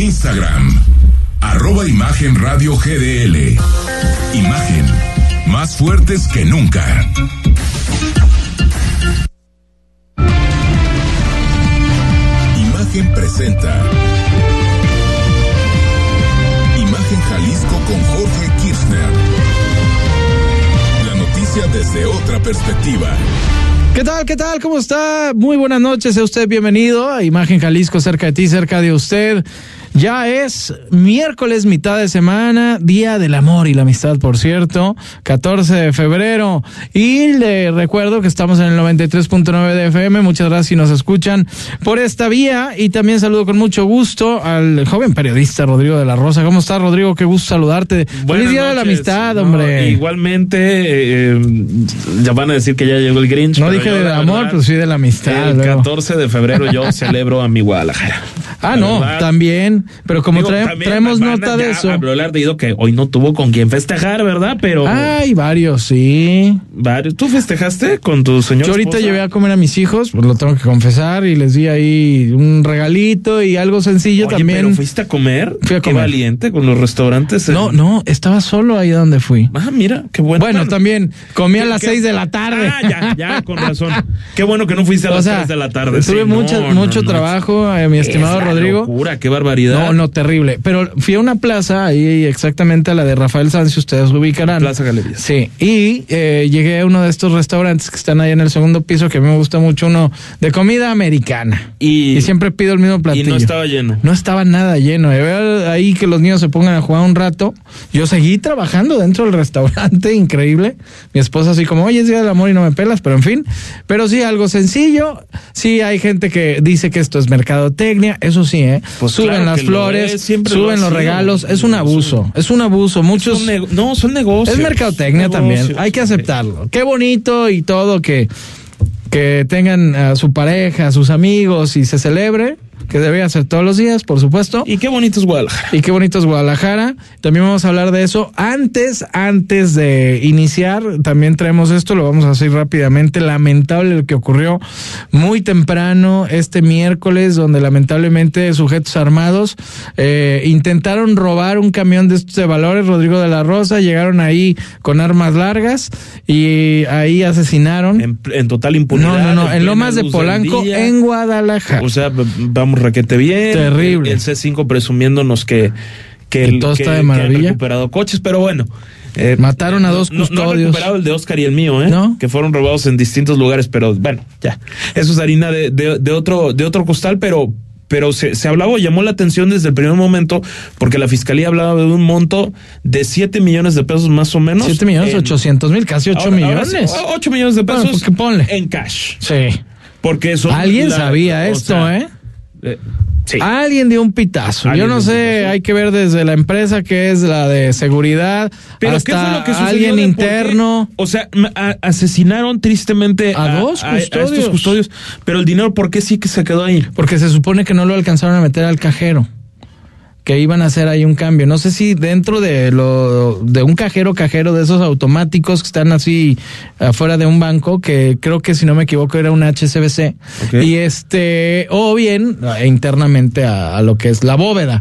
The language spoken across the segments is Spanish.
Instagram, arroba Imagen Radio GDL. Imagen, más fuertes que nunca. Imagen presenta. Imagen Jalisco con Jorge Kirchner. La noticia desde otra perspectiva. ¿Qué tal? ¿Qué tal? ¿Cómo está? Muy buenas noches. Sea usted bienvenido a Imagen Jalisco, cerca de ti, cerca de usted. Ya es miércoles, mitad de semana, Día del Amor y la Amistad, por cierto, 14 de febrero. Y le recuerdo que estamos en el 93.9 de FM. Muchas gracias si nos escuchan por esta vía. Y también saludo con mucho gusto al joven periodista Rodrigo de la Rosa. ¿Cómo estás, Rodrigo? Qué gusto saludarte. Buenas Feliz Día de la noches. Amistad, No, hombre. igualmente, eh, ya van a decir que ya llegó el Grinch. no dije del amor, verdad, pero sí de la amistad. El luego. 14 de febrero yo celebro a mi Guadalajara. Ah, La no, verdad, también. Pero como digo, trae- traemos nota de eso. Habló el ardido que hoy no tuvo con quién festejar, ¿verdad? Pero Hay varios, sí. varios. ¿Tú festejaste con tu señor Yo ahorita esposa? llevé a comer a mis hijos, pues lo tengo que confesar, y les di ahí un regalito y algo sencillo Oye, también. pero fuiste a comer. Fui a Qué comer. valiente con los restaurantes. en- No, no, estaba solo ahí donde fui. Ah, mira, qué bueno. Bueno, también comí a ¿Qué- las qué- seis de la tarde. Ah, ya, ya, con razón. Qué bueno que no fuiste a las sea, 3 de la tarde. tuve sí, mucha- no, mucho no, no. trabajo, eh, mi Es estimado la Rodrigo. locura, qué barbaridad. No, no, terrible. Pero fui a una plaza, ahí exactamente a la de Rafael Sanz, si ustedes lo ubicarán. Plaza Galerías. Sí, y eh, llegué a uno de estos restaurantes que están ahí en el segundo piso, que a mí me gusta mucho, uno de comida americana. Y, Y siempre pido el mismo y platillo. no estaba lleno. No estaba nada lleno. Ver ahí que los niños se pongan a jugar un rato. Yo seguí trabajando dentro del restaurante, increíble. Mi esposa así como, oye, es día del amor y no me pelas, pero en fin. Pero sí, algo sencillo. Sí, hay gente que dice que esto es mercadotecnia. Eso sí, ¿eh? Pues suben claro las lo flores, es, siempre suben los regalos. Es un abuso. Es un abuso. Muchos. Son no, son negocios. Es mercadotecnia también, hay que aceptarlo. Qué bonito y todo que, que tengan a su pareja, a sus amigos y se celebre, que debe hacer todos los días, por supuesto. Y qué bonito es Guadalajara. Y qué bonito es Guadalajara. También vamos a hablar de eso. Antes, antes de iniciar, también traemos esto, lo vamos a hacer rápidamente. Lamentable lo que ocurrió muy temprano este miércoles, donde lamentablemente sujetos armados eh, intentaron robar un camión de estos de valores, Rodrigo de la Rosa, llegaron ahí con armas largas y ahí asesinaron. En, en total impunidad. no, no, no, en plena Lomas de Polanco, en Guadalajara. O sea, v- vamos requete bien. Terrible. El, el C5 presumiéndonos que, que, Que todo está de que han maravilla. recuperado coches, pero bueno. eh, Mataron a dos no- No, han custodios. recuperado el de Oscar y el mío, ¿eh? ¿No? Que fueron robados en distintos lugares, pero bueno, ya. Eso es harina de, de, de otro, de otro costal, pero pero se, se hablaba, llamó la atención desde el primer momento, porque la fiscalía hablaba de un monto de 7 millones de pesos más o menos. 7 millones en- 800 mil, casi 8 ahora- ahora millones. sí, 8 millones de Bueno, pesos pues que ponle. en cash. Sí. Porque son Alguien la- sabía esto, sea, ¿eh? Eh, sí. Alguien dio un pitazo. Yo no sé, pitazo. hay que ver desde la empresa que es la de seguridad Pero hasta ¿qué fue lo que sucedió alguien qué? interno. O sea, a- asesinaron tristemente A dos custodios. estos custodios. Pero el dinero, ¿por qué sí que se quedó ahí? Porque se supone que no lo alcanzaron a meter al cajero. Que iban a hacer ahí un cambio. No sé si dentro de lo de un cajero cajero de esos automáticos que están así afuera de un banco, que creo que si no me equivoco era un HSBC. Ok. Y este, o bien internamente a, a lo que es la bóveda.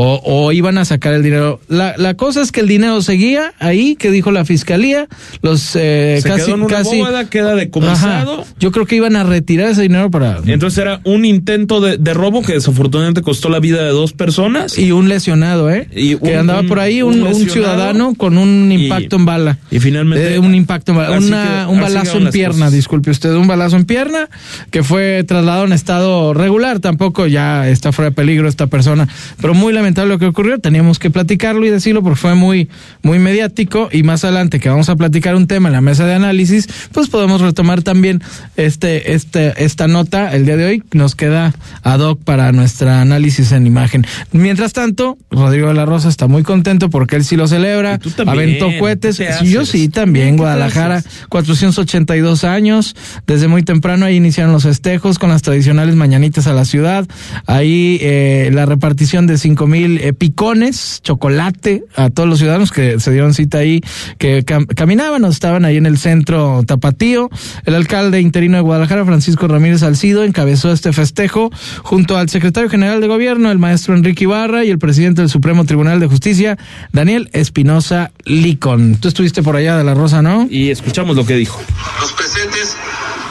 O, o iban a sacar el dinero. La, la cosa es que el dinero seguía ahí, que dijo la fiscalía. Los eh, Se casi, quedó en una casi. bóveda, queda decomisado. Ajá. Yo creo que iban a retirar ese dinero para. Entonces era un intento de, de robo que desafortunadamente costó la vida de dos personas. Y un lesionado, ¿eh? Y que andaba por ahí, un un, un lesionado. ciudadano con un Y- impacto en bala. y finalmente- Eh, un impacto en bala. Una- que- un balazo en pierna, cosas. disculpe usted. Un balazo en pierna que fue trasladado en estado regular. Tampoco ya está fuera de peligro esta persona. Pero muy lamentable lo que ocurrió. Teníamos que platicarlo y decirlo porque fue muy, muy mediático. Y más adelante que vamos a platicar un tema en la mesa de análisis, pues podemos retomar también este, este, esta nota. El día de hoy nos queda ad hoc para nuestra análisis en imagen. Mientras tanto, Rodrigo de la Rosa está muy contento porque él sí lo celebra. Tú también, Aventó cohetes. ¿qué te Sí, Yo sí también, ¿Qué te Guadalajara. haces? 482 años. Desde muy temprano ahí iniciaron los festejos con las tradicionales mañanitas a la ciudad. Ahí eh, la repartición de 5 mil mil eh, picones, chocolate a todos los ciudadanos que se dieron cita ahí, que caminaban o estaban ahí en el centro tapatío. El alcalde interino de Guadalajara, Francisco Ramírez Alcido, encabezó este festejo junto al secretario general de gobierno, el maestro Enrique Ibarra, y el presidente del Supremo Tribunal de Justicia, Daniel Espinosa Licon. Tú estuviste por allá de la Rosa, ¿no? Y escuchamos lo que dijo. Los presentes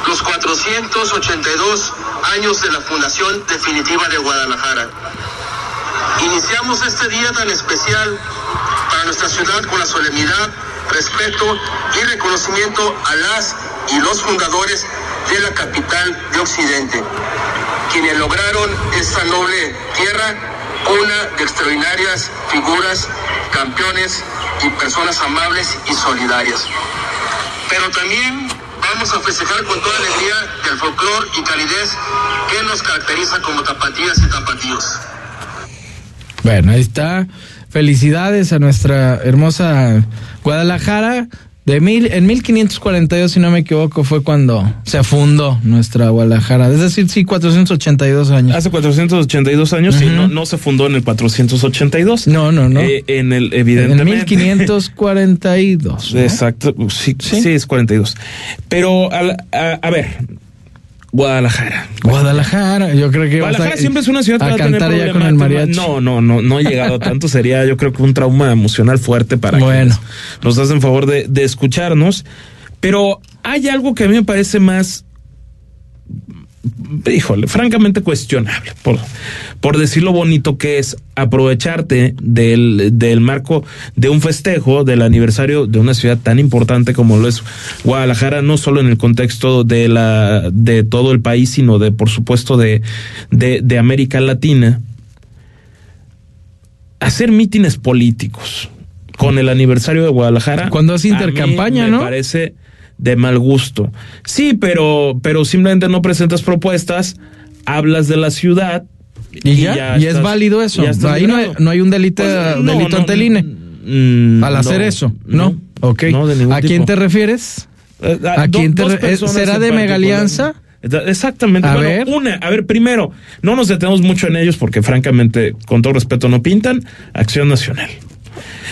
los 482 años de la fundación definitiva de Guadalajara. Iniciamos este día tan especial para nuestra ciudad con la solemnidad, respeto y reconocimiento a las y los fundadores de la capital de Occidente, quienes lograron esta noble tierra una de extraordinarias figuras, campeones y personas amables y solidarias. Pero también vamos a festejar con toda alegría del folclor y calidez que nos caracteriza como tapatías y tapatíos. Bueno, ahí está. Felicidades a nuestra hermosa Guadalajara. De mil, en 1542, si no me equivoco, fue cuando se fundó nuestra Guadalajara. Es decir, sí, 482 años. Hace 482 años, sí, no, no se fundó en el 482. No, no, no. Eh, en el, evidentemente. En el 1542. Exacto, sí, sí, es 42. Pero, a, a ver, Guadalajara. Guadalajara, yo creo que Guadalajara siempre es una ciudad a cantar ya con el mariachi. No, no, no, no he llegado tanto. Sería, yo creo que un trauma emocional fuerte para bueno. nos hacen favor de, de escucharnos. Pero hay algo que a mí me parece más híjole, francamente cuestionable, por, por decir lo bonito que es aprovecharte del, del marco de un festejo del aniversario de una ciudad tan importante como lo es Guadalajara, no solo en el contexto de la, de todo el país, sino de, por supuesto, de, de, de América Latina, hacer mítines políticos con el aniversario de Guadalajara. Cuando hace intercampaña, ¿no? Me parece de mal gusto. Sí, pero, pero simplemente no presentas propuestas, hablas de la ciudad. Y, ya, y es válido eso. Ahí no hay, no hay, un delito, pues, delito ante el INE. Mm, al hacer eso, ¿no? ok. ¿A quién te refieres? ¿A, quién te ¿Será de megalianza? Exactamente. A ver. Una, a ver, primero, no nos detenemos mucho en ellos porque francamente, con todo respeto, no pintan. Acción Nacional.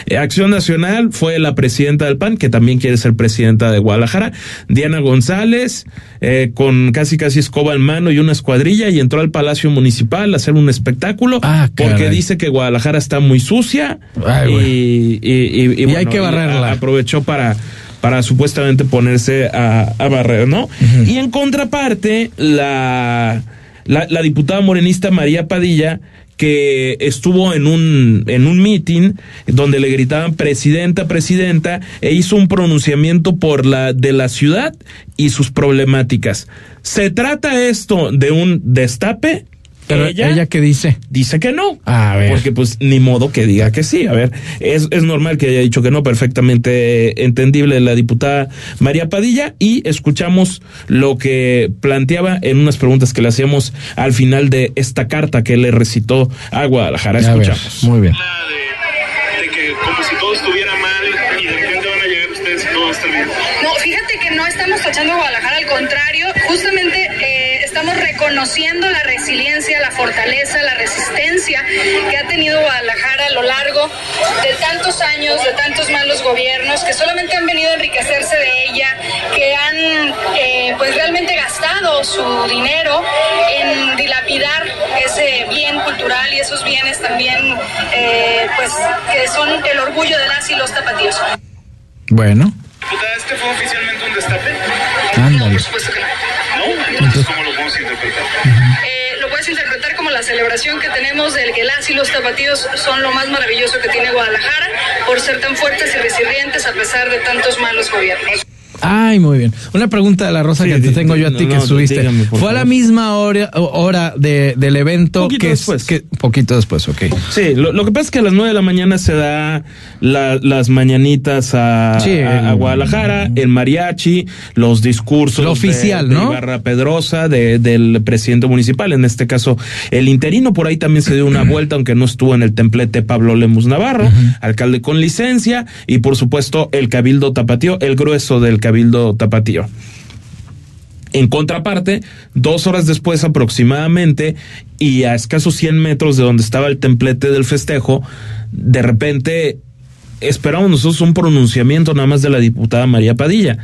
Eh, Acción Nacional fue la presidenta del PAN, que también quiere ser presidenta de Guadalajara, Diana González, eh, con casi casi escoba en mano y una escuadrilla, y entró al Palacio Municipal a hacer un espectáculo, ah, porque dice que Guadalajara está muy sucia y, y, hay que barrerla. aprovechó para para supuestamente ponerse a, barrer, ¿no? Y en contraparte, la, la, la diputada morenista María Padilla que estuvo en un, en un meeting donde le gritaban presidenta, presidenta, e hizo un pronunciamiento por la de la ciudad y sus problemáticas. ¿Se trata esto de un destape? Pero ella, qué dice? Dice que no. A ver. Porque pues ni modo que diga que sí. A ver, es, es normal que haya dicho que no, perfectamente entendible la diputada María Padilla y escuchamos lo que planteaba en unas preguntas que le hacíamos al final de esta carta que le recitó a Guadalajara. Escuchamos. muy bien. De, que como si todo estuviera mal y de repente van a llegar ustedes y todo va a estar bien. No, fíjate que no estamos tachando a Guadalajara, al contrario, justamente reconociendo la resiliencia, la fortaleza, la resistencia que ha tenido Guadalajara a lo largo de tantos años, de tantos malos gobiernos, que solamente han venido a enriquecerse de ella, que han eh, pues realmente gastado su dinero en dilapidar ese bien cultural y esos bienes también eh, pues que son el orgullo de las y los tapatíos. Bueno. ¿este fue oficialmente un destape? No, por supuesto que no. ¿No? Entonces. Eh, lo puedes interpretar como la celebración que tenemos del que las y los tapatíos son lo más maravilloso que tiene Guadalajara por ser tan fuertes y resilientes a pesar de tantos malos gobiernos. Ay, muy bien. Una pregunta de la Rosa que te tengo yo a ti que subiste. Fue a la misma hora, hora de, del evento poquito que después. Que, poquito después, ok. Sí, lo, que pasa es que a las nueve de la mañana se da las mañanitas a, a, Guadalajara, el mariachi, los discursos. Lo oficial, de, ¿no? Barra Pedrosa, de, del presidente municipal, en este caso el interino. Por ahí también se dio una vuelta, aunque no estuvo en el templete Pablo Lemus Navarro, alcalde con licencia, y por supuesto el Cabildo Tapatío, el grueso del Cabildo Tapatío. En contraparte, dos horas después aproximadamente, y a escasos 100 metros de donde estaba el templete del festejo, de repente esperamos nosotros un pronunciamiento nada más de la diputada María Padilla.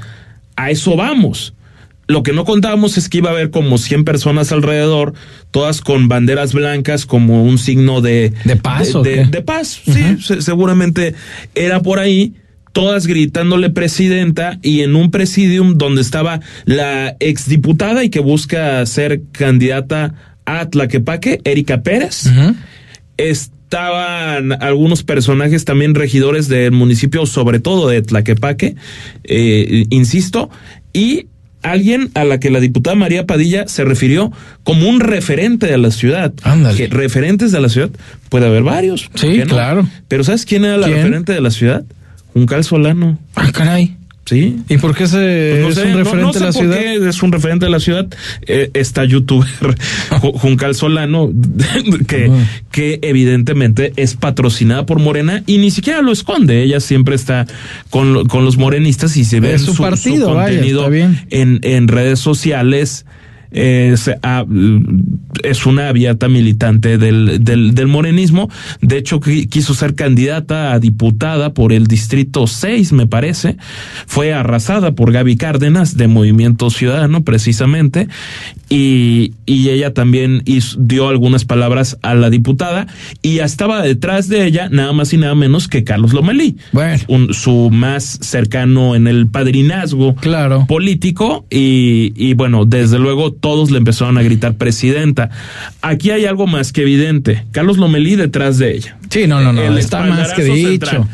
A eso vamos. Lo que no contábamos es que iba a haber como 100 personas alrededor, todas con banderas blancas como un signo de... ¿De paz o De, de paz, sí, se- seguramente era por ahí, todas gritándole presidenta y en un presidium donde estaba la exdiputada y que busca ser candidata a Tlaquepaque, Erika Pérez estaban algunos personajes también regidores del municipio, sobre todo de Tlaquepaque, eh, insisto, y alguien a la que la diputada María Padilla se refirió como un referente de la ciudad. Ándale. Que referentes de la ciudad puede haber varios. ¿por Sí, no? claro. Pero ¿sabes quién era la ¿Quién? referente de la ciudad? Juncal Solano. Ah, caray. Sí. ¿Y por qué se, Pues no es sé, un no- referente no sé la por ciudad? qué es un referente de la ciudad. Eh, esta youtuber Ju- Juncal Solano, que, que evidentemente es patrocinada por Morena y ni siquiera lo esconde. Ella siempre está con, con los morenistas y se ve Es su partido, vaya, contenido está bien. en, en redes sociales. Es, ah, es una abierta militante del, del, del morenismo. De hecho, qui- quiso ser candidata a diputada por el distrito 6, me parece. Fue arrasada por Gaby Cárdenas de Movimiento Ciudadano, precisamente. Y, y ella también hizo- dio algunas palabras a la diputada y estaba detrás de ella nada más y nada menos que Carlos Lomelí. Bueno. Un- su más cercano en el padrinazgo Claro. político y, y bueno, desde luego todos le empezaron a gritar presidenta. Aquí hay algo más que evidente. Carlos Lomelí detrás de ella. Sí, no, no, no. El está más que dicho. central.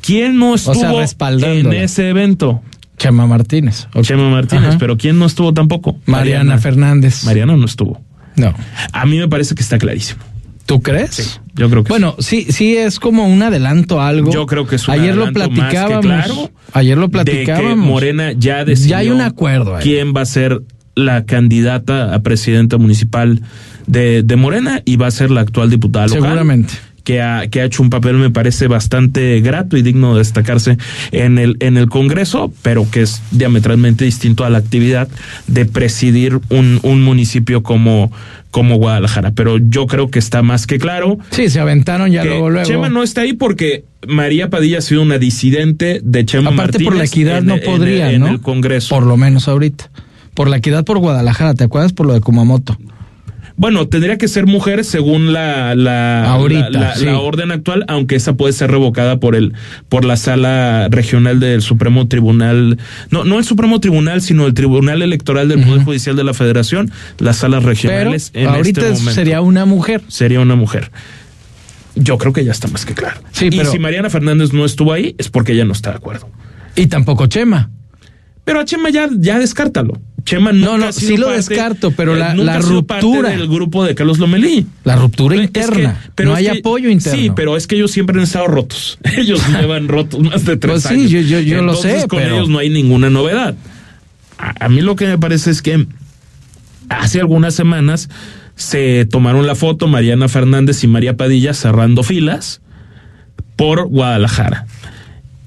¿Quién no estuvo sea, en ese evento? Chema Martínez. Ok. Chema Martínez, Ajá. pero ¿quién no estuvo tampoco? Mariana, Fernández. Mariana no estuvo. No. A mí me parece que está clarísimo. ¿Tú crees? Yo creo que Bueno, sí, sí es como un adelanto a algo. Yo creo que es un Ayer lo adelanto más que platicábamos. claro Ayer lo de que platicábamos. Morena ya decidió Ya hay un acuerdo ahí. quién va a ser la candidata a presidenta municipal de, de Morena y va a ser la actual diputada local. Seguramente. Que ha, que ha hecho un papel, me parece, bastante grato y digno de destacarse en el, en el Congreso, pero que es diametralmente distinto a la actividad de presidir un, un municipio como, como Guadalajara. Pero yo creo que está más que claro Sí, se aventaron ya luego, luego. Chema no está ahí porque María Padilla ha sido una disidente de Chema Aparte por la Martínez equidad en- no en- podría, en ¿no? el Congreso. Por lo menos ahorita. Por la equidad por Guadalajara, ¿te acuerdas? Por lo de Kumamoto. Bueno, tendría que ser mujer según la la, Ahorita, la, la- sí. la orden actual, aunque esa puede ser revocada por el por la sala regional del Supremo Tribunal, no no el Supremo Tribunal, sino el Tribunal Electoral del Poder Judicial de la Federación, las salas Pero regionales en ahorita este es- momento. sería una mujer. sería una mujer. Yo creo que ya está más que claro. Sí, y pero- si Mariana Fernández no estuvo ahí, es porque ella no está de acuerdo. Y tampoco Chema. Pero a Chema ya, ya descártalo. Chema No, no, sí lo parte- descarto, pero eh, la- la ruptura. del grupo de Carlos Lomelí. La ruptura Es que- interna. pero no hay que- apoyo interno. Sí, pero es que ellos siempre han estado rotos. Ellos llevan rotos más de tres Pues sí, años. yo- yo- lo sé, con pero- ellos no hay ninguna novedad. A, a mí lo que me parece es que hace algunas semanas se tomaron la foto Mariana Fernández y María Padilla cerrando filas por Guadalajara.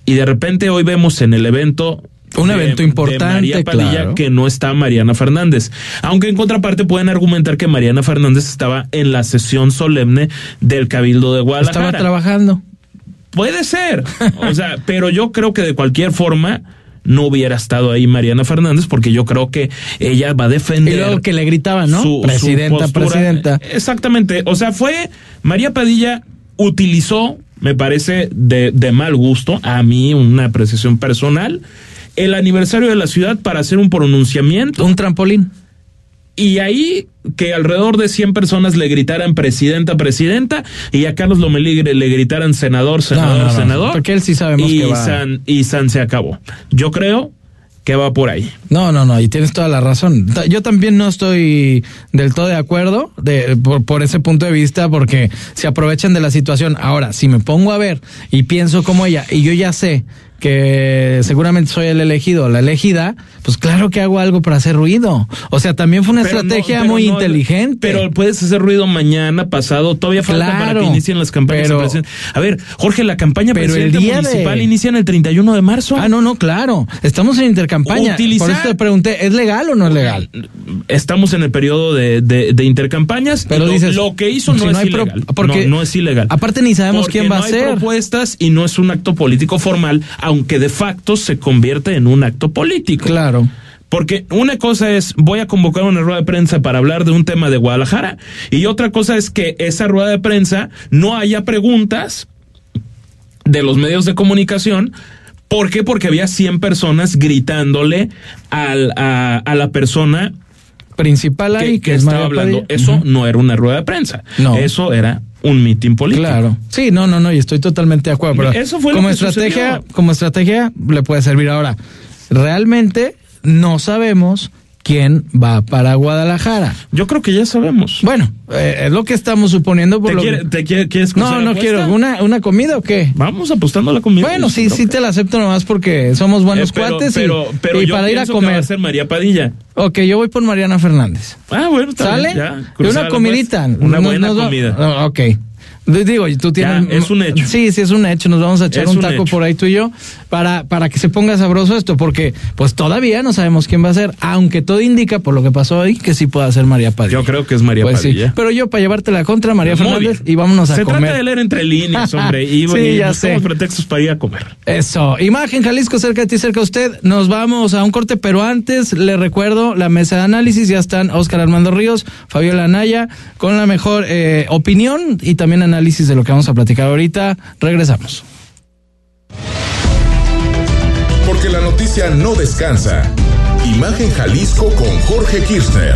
Y de repente hoy vemos en el evento Un evento de importante, María Padilla claro. que no está Mariana Fernández. Aunque en contraparte pueden argumentar que Mariana Fernández estaba en la sesión solemne del Cabildo de Guadalajara. Estaba trabajando. Puede ser. O sea, pero yo creo que de cualquier forma no hubiera estado ahí Mariana Fernández porque yo creo que ella va a defender. Y luego que le gritaban, ¿no? su- presidenta, presidenta. Exactamente. O sea, fue María Padilla utilizó, me parece de, de mal gusto, a mí una apreciación personal, el aniversario de la ciudad para hacer un pronunciamiento Un trampolín. y ahí que alrededor de 100 personas le gritaran presidenta, presidenta, y a Carlos Lomelí le gritaran senador, senador, no, no, senador. porque él sí sabemos y que va- San, y San se acabó. Yo creo que va por ahí. No, no, no, y tienes toda la razón. Yo también no estoy del todo de acuerdo de, por, por ese punto de vista, porque se aprovechan de la situación. Ahora, si me pongo a ver y pienso como ella, y yo ya sé que seguramente soy el elegido o la elegida, pues claro que hago algo para hacer ruido. O sea, también fue una Pero no- estrategia muy no- inteligente. Pero puedes hacer ruido mañana, pasado, todavía falta para que inicien las campañas pero-. A ver, Jorge, la campaña Pero el día de- municipal inicia en el 31 de marzo. Ah, no, no, claro. Estamos en intercampaña. Utilizar- Por eso te pregunté, ¿es legal o no es legal? Estamos en el periodo de, de, de intercampañas. Pero lo, dices, lo que hizo si no, no es pro- ilegal. porque- no, no es ilegal. Aparte ni sabemos Porque quién va no a hay ser. propuestas y no es un acto político formal, aunque de facto se convierte en un acto político. Claro. Porque una cosa es, voy a convocar una rueda de prensa para hablar de un tema de Guadalajara, y otra cosa es que esa rueda de prensa no haya preguntas de los medios de comunicación. ¿Por qué? Porque había 100 personas gritándole al, a, a la persona Principal ahí, que que, es estaba hablando. Eso no era una rueda de prensa. No. Eso era un mitin político. Claro. Sí, no, no, no, y estoy totalmente de acuerdo. Pero Eso fue lo como que estrategia, sucedió. como estrategia le puede servir ahora. Realmente no sabemos quién va para Guadalajara. Yo creo que ya sabemos. Bueno, eh, es lo que estamos suponiendo por ¿Te, lo quiere- te quiere- quieres No, no apuesta? quiero. ¿Una, ¿Una comida o qué? Vamos apostando a la comida. Bueno, sí, sí que- te la acepto nomás porque somos buenos Eh, pero, cuates y, pero, pero y yo para ir a pienso que va comer. a ser María Padilla. Ok, yo voy por Mariana Fernández. Ah, bueno, está ¿Sale? bien, ya, una comidita. Una Nos- buena nos va- comida. Ah, Ok. Digo, tú Ya, tienes. es un hecho. Sí, sí, es un hecho. Nos vamos a echar Es un taco por ahí tú y yo para, para que se ponga sabroso esto, porque pues todavía no sabemos quién va a ser, aunque todo indica por lo que pasó hoy que sí puede ser María Padilla. Yo creo que es María Pues sí. Padilla. Pero yo para llevarte la contra, María Muy Fernández, bien. y vámonos a Se comer. trata de leer entre líneas, hombre. Y, Sí, y ya sé. pretextos para ir a comer. Eso, Imagen Jalisco cerca de ti, cerca de usted. Nos vamos a un corte, pero antes le recuerdo la mesa de análisis. Ya están Oscar Armando Ríos, Fabiola Anaya, con la mejor eh, opinión y también análisis de lo que vamos a platicar ahorita. Regresamos. Porque la noticia no descansa. Imagen Jalisco con Jorge Kirchner.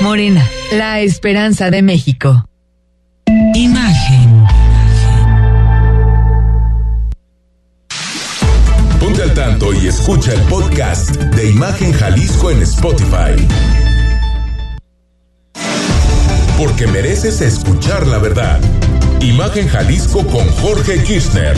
Morena, la esperanza de México. Imagen. Ponte al tanto y escucha el podcast de Imagen Jalisco en Spotify. Porque mereces escuchar la verdad. Imagen Jalisco con Jorge Kirchner.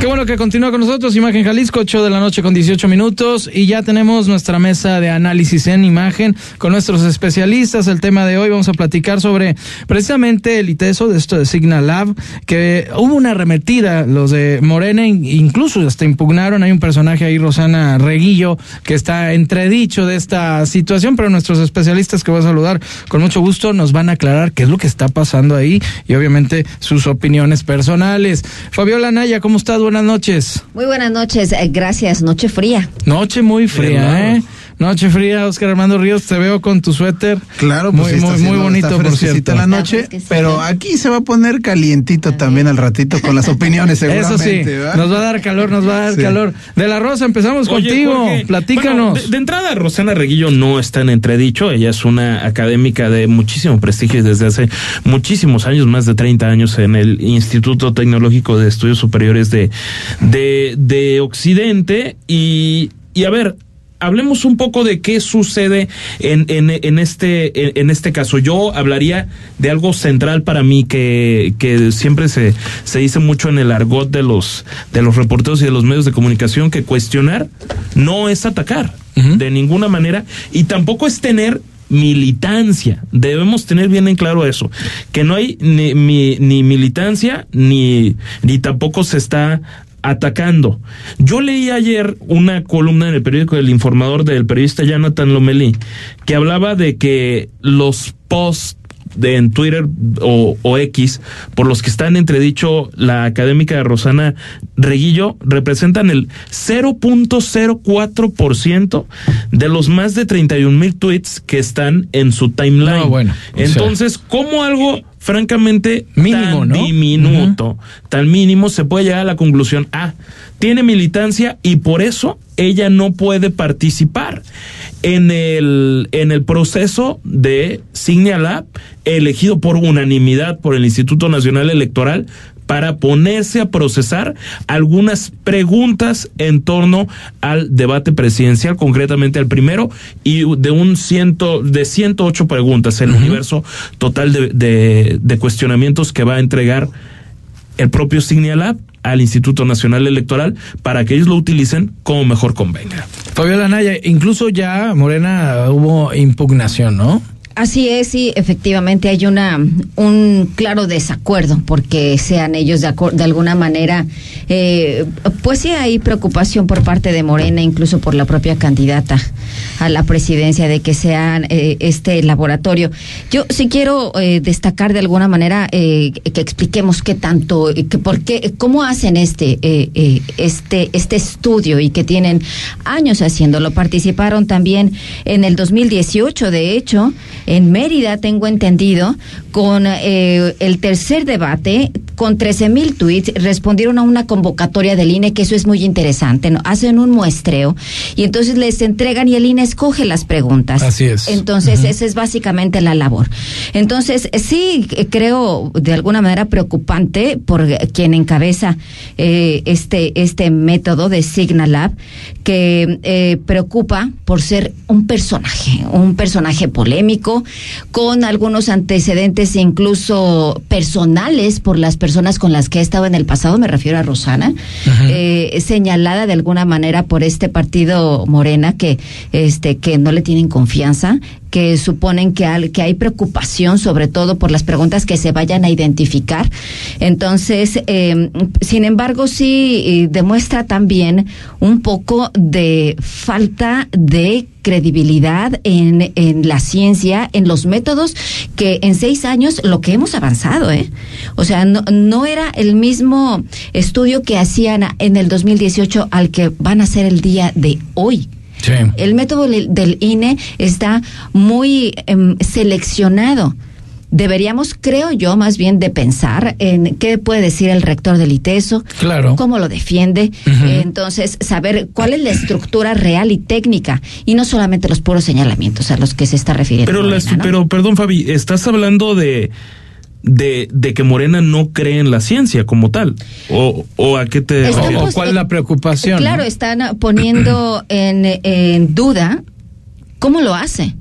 Qué bueno que continúa con nosotros, Imagen Jalisco, 8 de la noche con 18 minutos. Y ya tenemos nuestra mesa de análisis en imagen con nuestros especialistas. El tema de hoy vamos a platicar sobre precisamente el ITESO de esto de Signal Lab, que hubo una arremetida, los de Morena, incluso hasta impugnaron. Hay un personaje ahí, Rosana Reguillo, que está entredicho de esta situación, pero nuestros especialistas que voy a saludar con mucho gusto nos van a aclarar qué es lo que está pasando ahí y obviamente sus opiniones personales. Fabiola Naya, ¿cómo estás? Buenas noches. Muy buenas noches, eh, gracias. Noche fría. Noche muy fría, ¿eh? Noche fría, Oscar Armando Ríos, te veo con tu suéter. Claro, muy, pues está muy, muy haciendo- bonito, está por cierto. la noche, pero aquí se va a poner calientito también al ratito con las opiniones, Eso sí, seguramente. ¿verdad? nos va a dar calor, nos va a dar Sí. calor. De la Rosa, empezamos Oye, contigo. Jorge, Platícanos. bueno, de, de entrada, Rosana Reguillo no está en entredicho. Ella es una académica de muchísimo prestigio y desde hace muchísimos años, más de 30 años, en el Instituto Tecnológico de Estudios Superiores de, de, de Occidente. Y, y a ver. Hablemos un poco de qué sucede en, en, en este, en, en este caso. Yo hablaría de algo central para mí que, que siempre se, se dice mucho en el argot de los, de los reporteros y de los medios de comunicación que cuestionar no es atacar de ninguna manera y tampoco es tener militancia. Debemos tener bien en claro eso, que no hay ni, mi- ni militancia ni, ni tampoco se está atacando. Yo leí ayer una columna en el periódico El Informador del periodista Jonathan Lomelí que hablaba de que los posts de en Twitter o, o X, por los que están entredicho la académica Rosana Reguillo, representan el 0.04% de los más de 31 mil tweets que están en su timeline. No, bueno, o sea. Entonces, ¿cómo algo francamente Mínimo, tan ¿no? diminuto, tan mínimo, se puede llegar a la conclusión, ah, tiene militancia y por eso ella no puede participar en el, en el proceso de Signia Lab, elegido por unanimidad por el Instituto Nacional Electoral, para ponerse a procesar algunas preguntas en torno al debate presidencial, concretamente al primero, y de un ciento, de 108 preguntas, el universo total de, de, de cuestionamientos que va a entregar el propio Signia Lab al Instituto Nacional Electoral para que ellos lo utilicen como mejor convenga. Fabiola Naya, incluso ya Morena hubo impugnación, ¿no? Así es, sí, efectivamente hay una un claro desacuerdo porque sean ellos de, de alguna manera, eh, pues sí hay preocupación por parte de Morena, incluso por la propia candidata a la presidencia de que sean eh, este laboratorio. Yo sí quiero eh, destacar de alguna manera eh, que expliquemos qué tanto, eh, que por qué, cómo hacen este eh, este este estudio y que tienen años haciéndolo. Participaron también en el 2018, de hecho, en Mérida, tengo entendido, con eh, el tercer debate, con 13 mil tweets, respondieron a una convocatoria del INE, que eso es muy interesante, ¿no? Hacen un muestreo y entonces les entregan y el INE escoge las preguntas. Así es. Entonces, esa es básicamente la labor. Entonces, sí, creo de alguna manera preocupante por quien encabeza eh, este, este método de Signalab, que eh, preocupa por ser un personaje, un personaje polémico, con algunos antecedentes incluso personales por las personas con las que ha estado en el pasado, me refiero a Rosana, eh, señalada de alguna manera por este partido Morena que este que no le tienen confianza que suponen que, al- que hay preocupación sobre todo por las preguntas que se vayan a identificar. Entonces, eh, sin embargo, sí eh, demuestra también un poco de falta de credibilidad en, en la ciencia, en los métodos, que en seis años lo que hemos avanzado, ¿eh? O sea, no, no era el mismo estudio que hacían en el 2018 al que van a hacer el día de hoy. El método del, INE está muy em, seleccionado. Deberíamos, creo yo, más bien de pensar en qué puede decir el rector del ITESO, Claro. cómo lo defiende, entonces saber cuál es la estructura real y técnica y no solamente los puros señalamientos a los que se está refiriendo. Pero, ¿no? pero perdón, Fabi, estás hablando de, de, de que Morena no cree en la ciencia como tal. ¿O, o a qué te Estamos- refieres? ¿O cuál es la preocupación? Claro, no? están poniendo en, en duda cómo lo hace.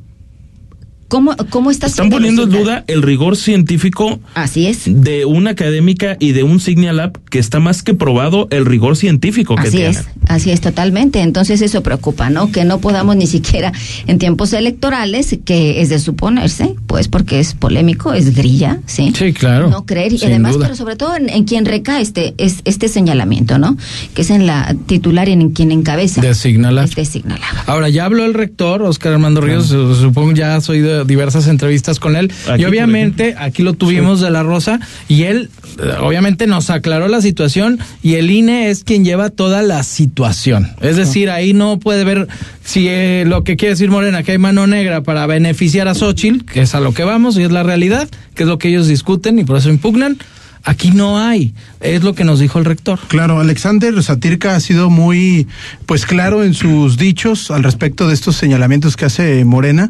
¿Cómo, cómo está Están poniendo en duda el rigor científico Así es. de una académica y de un Signia Lab que está más que probado el rigor científico que Así tiene. es, así es totalmente. Entonces eso preocupa, ¿no? Que no podamos ni siquiera en tiempos electorales, que es de suponerse, pues porque es polémico, es grilla, ¿sí? Sí, claro. No creer y además, duda. pero sobre todo en, en quien recae este es, este señalamiento, ¿no? Que es en la titular y en quien encabeza. De Signalab. Este Signalab. Ahora, ya habló el rector, Oscar Armando Ríos, su- supongo ya has diversas entrevistas con él, Aquí, y obviamente aquí lo tuvimos de la Rosa, y él eh, obviamente nos aclaró la situación, y el INE es quien lleva toda la situación. Es decir, ahí no puede ver si eh, lo que quiere decir Morena, que hay mano negra para beneficiar a Xochitl, que es a lo que vamos, y es la realidad, que es lo que ellos discuten y por eso impugnan. Aquí no hay, es lo que nos dijo el rector. Claro, Alexander Satirka ha sido muy, pues claro en sus dichos al respecto de estos señalamientos que hace Morena.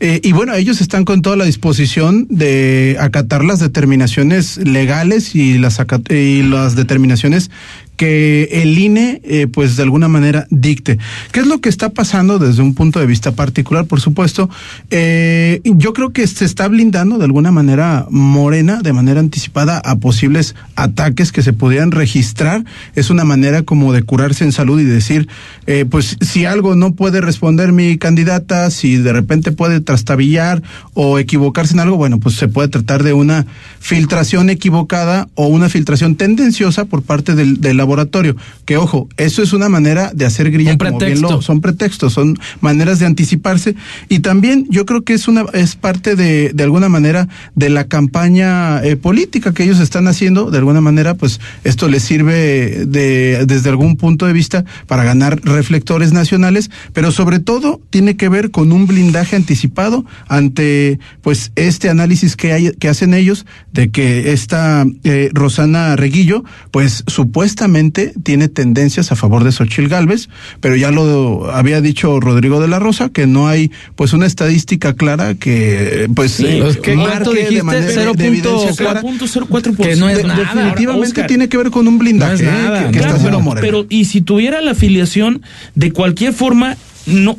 Eh, y bueno, ellos están con toda la disposición de acatar las determinaciones legales y las, y las determinaciones que el INE, eh, pues de alguna manera dicte. ¿Qué es lo que está pasando desde un punto de vista particular? Por supuesto, eh, yo creo que se está blindando de alguna manera Morena, de manera anticipada, a posibles ataques que se pudieran registrar. Es una manera como de curarse en salud y decir, eh, pues si algo no puede responder mi candidata, si de repente puede trastabillar o equivocarse en algo, bueno, pues se puede tratar de una filtración equivocada o una filtración tendenciosa por parte del, del laboratorio. Que ojo, eso es una manera de hacer grilla. Un como bien lo- son pretextos, son maneras de anticiparse y también yo creo que es una es parte de de alguna manera de la campaña eh, política que ellos están haciendo, de alguna manera pues esto les sirve de desde algún punto de vista para ganar reflectores nacionales, pero sobre todo tiene que ver con un blindaje anticipado ante pues este análisis que hay que hacen ellos de que esta eh, Rosana Reguillo pues supuestamente tiene tendencias a favor de Xochil Gálvez, pero ya lo había dicho Rodrigo de la Rosa que no hay pues una estadística clara que pues eh, Pues, ¿qué- cuánto marque dijiste? de manera Cero de punto evidencia cuatro- clara. 0.04%. Que no es De- nada. definitivamente Oscar. tiene que ver con un blindaje No es eh, nada, que, que no está. Morena. Pero, y si tuviera la afiliación, de cualquier forma, no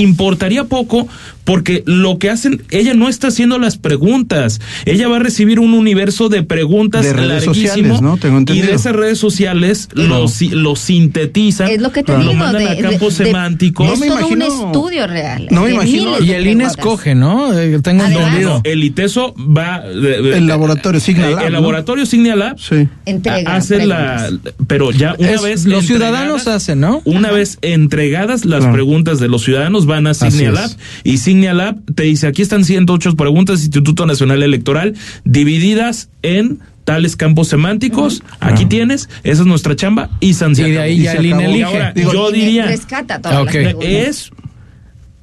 importaría poco porque lo que hacen, ella no está haciendo las preguntas, ella va a recibir un universo de preguntas De redes larguísimo, sociales, ¿no? Tengo y entendido. de esas redes sociales lo, si- lo sintetizan, Es lo que te lo digo, mandan de- a de- campos de- semánticos. es me todo imagino- un estudio real. No me imagino- Y el INE escoge, ¿no? Eh, Tengo Además- entendido. El ITESO va... de- de- El laboratorio Signa eh, Lab, El ¿no? laboratorio Signia Lab Sí. Entrega hace la... Pero ya una Es- vez... los ciudadanos hacen, ¿no? Una vez entregadas las Claro. preguntas de los ciudadanos van a Signia. Lab y Signia Lab te dice, aquí están 108 preguntas Instituto Nacional Electoral divididas en tales campos semánticos, aquí tienes, esa es nuestra chamba y San Y de ahí ya el INE elige. Ahora, Digo, yo diría, Rescata todas Ah, las es,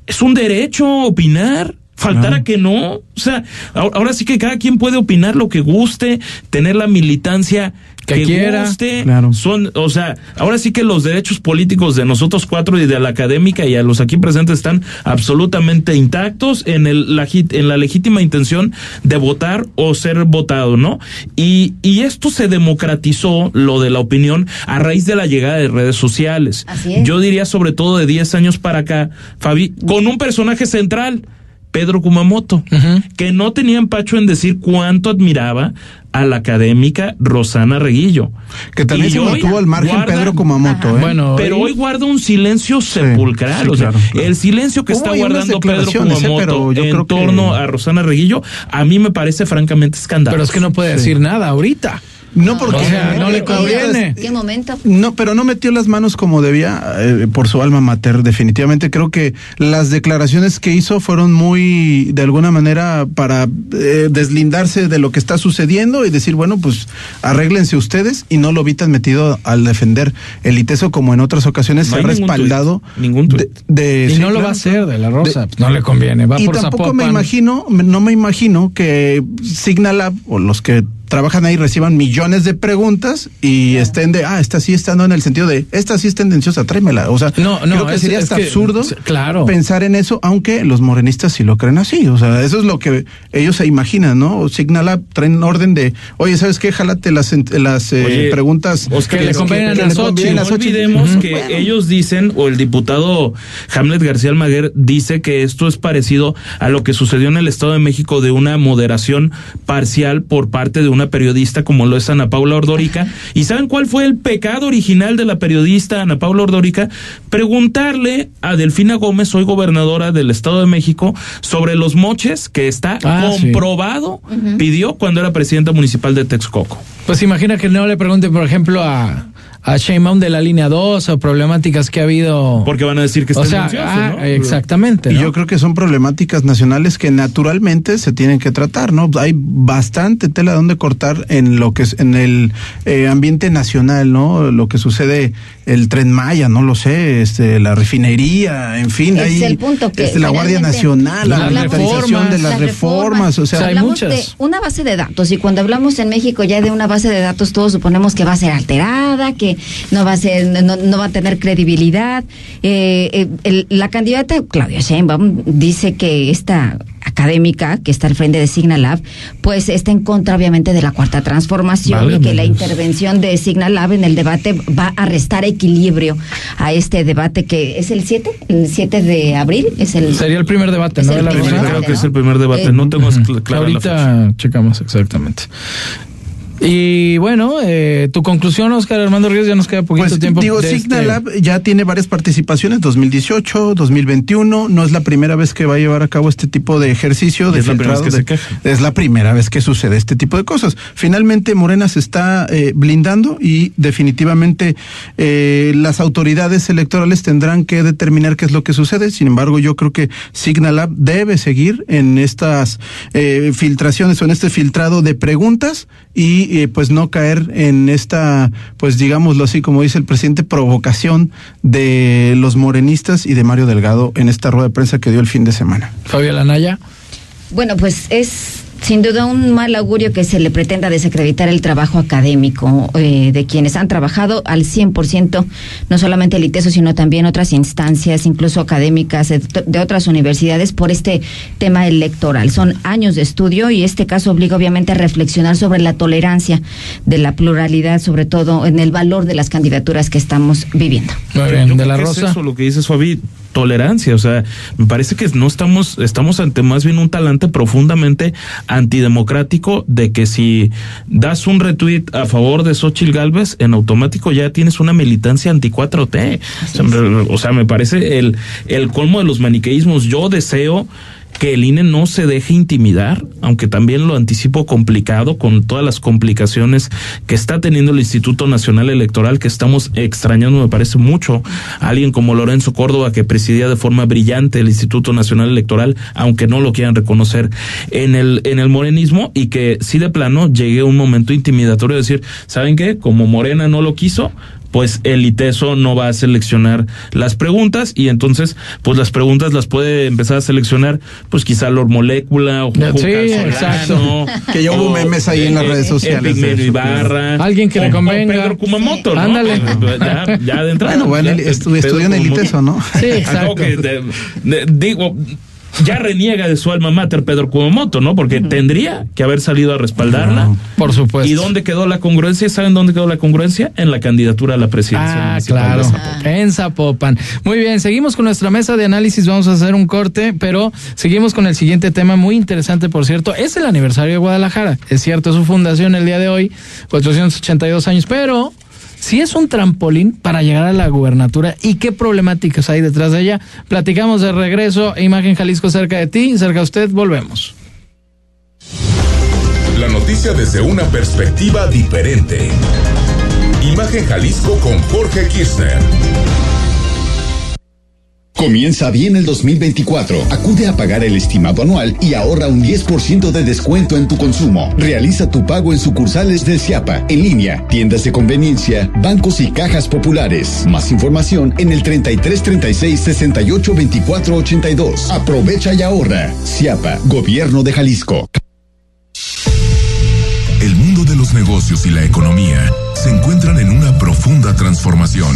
es un derecho opinar. Faltara que no. O sea, ahora ahora sí que cada quien puede opinar lo que guste, tener la militancia Que que, quiera. guste. Claro. Son, o sea, ahora sí que los derechos políticos de nosotros cuatro y de la académica y a los aquí presentes están absolutamente intactos en el la, en la legítima intención de votar o ser votado, ¿no? Y, y esto se democratizó, lo de la opinión, a raíz de la llegada de redes sociales. Así es. Yo diría sobre todo de 10 años para acá, Fabi, con un personaje central. Pedro Kumamoto, que no tenía empacho en decir cuánto admiraba a la académica Rosana Reguillo. Que también se mantuvo al margen guarda- Pedro Kumamoto, ¿eh? Bueno, pero hoy guarda un silencio sepulcral. sí, o sea, claro, claro. el silencio que Hubo está guardando Pedro ¿eh? Kumamoto yo en que- torno a Rosana Reguillo, a mí me parece francamente escandaloso. pero es que no puede decir nada ahorita. No porque O sea, no le conviene. ¿Qué momento? No, pero no metió las manos como debía eh, por su alma mater. Definitivamente creo que las declaraciones que hizo fueron muy, de alguna manera, para eh, deslindarse de lo que está sucediendo y decir, bueno, pues arréglense ustedes y no lo vi tan metido al defender el ITESO como en otras ocasiones No se ha respaldado. tuit, ningún tuit. de, de- Y sí, no lo claro, va a hacer de la Rosa. De- pues no le conviene. Va y por tampoco Zapopan. me imagino, no me imagino que Signalab o los que trabajan ahí reciban millones de preguntas y estén de, ah, esta sí está, no en el sentido de, esta sí es tendenciosa, tráemela. O sea, No, no, creo que es- sería es hasta que- absurdo claro. pensar en eso, aunque los morenistas sí lo creen así. O sea, eso es lo que ellos se imaginan, ¿no? Signalab traen orden de, oye, ¿sabes qué? Jálate las, las eh, preguntas Oscar, Que le convienen a Xochitl. No olvidemos que ellos dicen, o el diputado Hamlet García Almaguer dice que esto es parecido a lo que sucedió en el Estado de México de una moderación parcial por parte de una periodista como lo es Ana Paula Ordórica. ¿Y saben cuál fue el pecado original de la periodista Ana Paula Ordórica? Preguntarle a Delfina Gómez, hoy gobernadora del Estado de México, sobre los moches que está Ah, sí. comprobado, pidió cuando era presidenta municipal de Texcoco. Pues imagina que no le pregunten, por ejemplo, a, a Sheinbaum de la línea 2 o problemáticas que ha habido. Porque van a decir que está o sea, denuncioso, ah, ¿no? exactamente. Y ¿no? yo creo que son problemáticas nacionales que naturalmente se tienen que tratar, ¿no? Hay bastante tela donde cortar en lo que es en el eh, ambiente nacional, ¿no? Lo que sucede el tren Maya, no lo sé, este la refinería, en fin, Es hay el punto que este, la Guardia Nacional, la reformas, de las, las reformas, o sea, O sea, hay muchas. de una base de datos y cuando hablamos en México ya de una base de datos todos suponemos que va a ser alterada, que no va a ser, no, no va a tener credibilidad. Eh, eh, el- la candidata Claudia Sheinbaum dice que esta académica que está al frente de Signalab, pues está en contra obviamente de la cuarta transformación y que la intervención de Signalab en el debate va a restar equilibrio a este debate que es el 7, el 7 de abril, es el Sería el primer debate, ¿no? el De la primer debate. Creo que es el primer debate. Eh, no tengo Ujú. cl- clara la fecha. Ahorita checamos exactamente. Y bueno, eh, tu conclusión, Oscar Armando Ríos, ya nos queda poquito Pues tiempo. digo, de este- Signalab ya tiene varias participaciones, 2018, 2021, no es la primera vez que va a llevar a cabo este tipo de ejercicio de Es la primera filtrado vez que de- se queja. Es la primera vez que sucede este tipo de cosas. Finalmente, Morena se está eh, blindando y definitivamente eh, las autoridades electorales tendrán que determinar qué es lo que sucede. Sin embargo, yo creo que Signalab debe seguir en estas eh, filtraciones o en este filtrado de preguntas y eh, pues no caer en esta, pues digámoslo así, como dice el presidente, provocación de los morenistas y de Mario Delgado en esta rueda de prensa que dio el fin de semana. Fabiola Naya. Bueno, pues es sin duda un mal augurio que se le pretenda desacreditar el trabajo académico eh, de quienes han trabajado al 100%, no solamente el ITESO, sino también otras instancias, incluso académicas de, de otras universidades, por este tema electoral. Son años de estudio y este caso obliga obviamente a reflexionar sobre la tolerancia de la pluralidad, sobre todo en el valor de las candidaturas que estamos viviendo. Muy bien, de la es Rosa. eso lo que dice tolerancia. O sea, me parece que no estamos, estamos ante más bien un talante profundamente antidemocrático de que si das un retweet a favor de Xochitl Galvez, en automático ya tienes una militancia anti 4T. O sea, me- o sea, me parece el, el colmo de los maniqueísmos. Yo deseo que el INE no se deje intimidar, aunque también lo anticipo complicado con todas las complicaciones que está teniendo el Instituto Nacional Electoral, que estamos extrañando, me parece mucho, a alguien como Lorenzo Córdoba, que presidía de forma brillante el Instituto Nacional Electoral, aunque no lo quieran reconocer en el, en el morenismo, y que sí de plano llegue un momento intimidatorio de decir, ¿saben qué? Como Morena no lo quiso, pues el ITESO no va a seleccionar las preguntas y entonces pues las preguntas las puede empezar a seleccionar pues quizá Lord Molécula o sí, Solano, exacto. Que ya hubo o, memes ahí en las redes sociales eso, Ibarra Alguien que le o- o convenga. Pedro Kumamoto ¿no? Ándale. ya, ya de entrada Bueno, bueno, ya, él estu- Pedro estudió en el. ITESO, ¿no? Sí, Ah, exacto. no, que de- de- digo ya reniega de su alma mater Pedro Kumamoto, ¿no? Porque tendría que haber salido a respaldarla. Por supuesto. ¿Y dónde quedó la congruencia? ¿Saben dónde quedó la congruencia? En la candidatura a la presidencia. Ah, claro. de Zapopan. En Zapopan. Muy bien, seguimos con nuestra mesa de análisis. Vamos a hacer un corte, pero seguimos con el siguiente tema muy interesante, por cierto. Es el aniversario de Guadalajara. Es cierto, es su fundación el día de hoy, 482 años, pero si es un trampolín para llegar a la gubernatura y qué problemáticas hay detrás de ella. Platicamos de regreso. Imagen Jalisco cerca de ti, cerca de usted. Volvemos. La noticia desde una perspectiva diferente. Imagen Jalisco con Jorge Kirchner. Comienza bien el 2024. Acude a pagar el estimado anual y ahorra un 10% de descuento en tu consumo. Realiza tu pago en sucursales del CIAPA, en línea, tiendas de conveniencia, bancos y cajas populares. Más información en el 33 36 68 24 82. Aprovecha y ahorra. CIAPA, Gobierno de Jalisco. El mundo de los negocios y la economía se encuentran en una profunda transformación.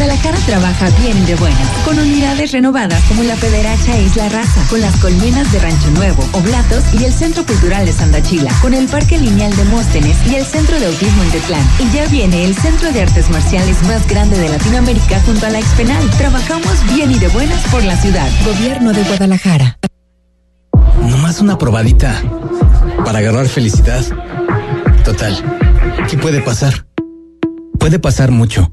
Guadalajara trabaja bien y de buenas, con unidades renovadas como la Federacha Isla Raza, con las colmenas de Rancho Nuevo, Oblatos y el Centro Cultural de Sandachila, con el Parque Lineal de Móstenes y el Centro de Autismo en Tetlán. Y ya viene el Centro de Artes Marciales más grande de Latinoamérica junto a la Expenal. Trabajamos bien y de buenas por la ciudad. Gobierno de Guadalajara. Nomás una probadita para agarrar felicidad. Total, ¿qué puede pasar? Puede pasar mucho.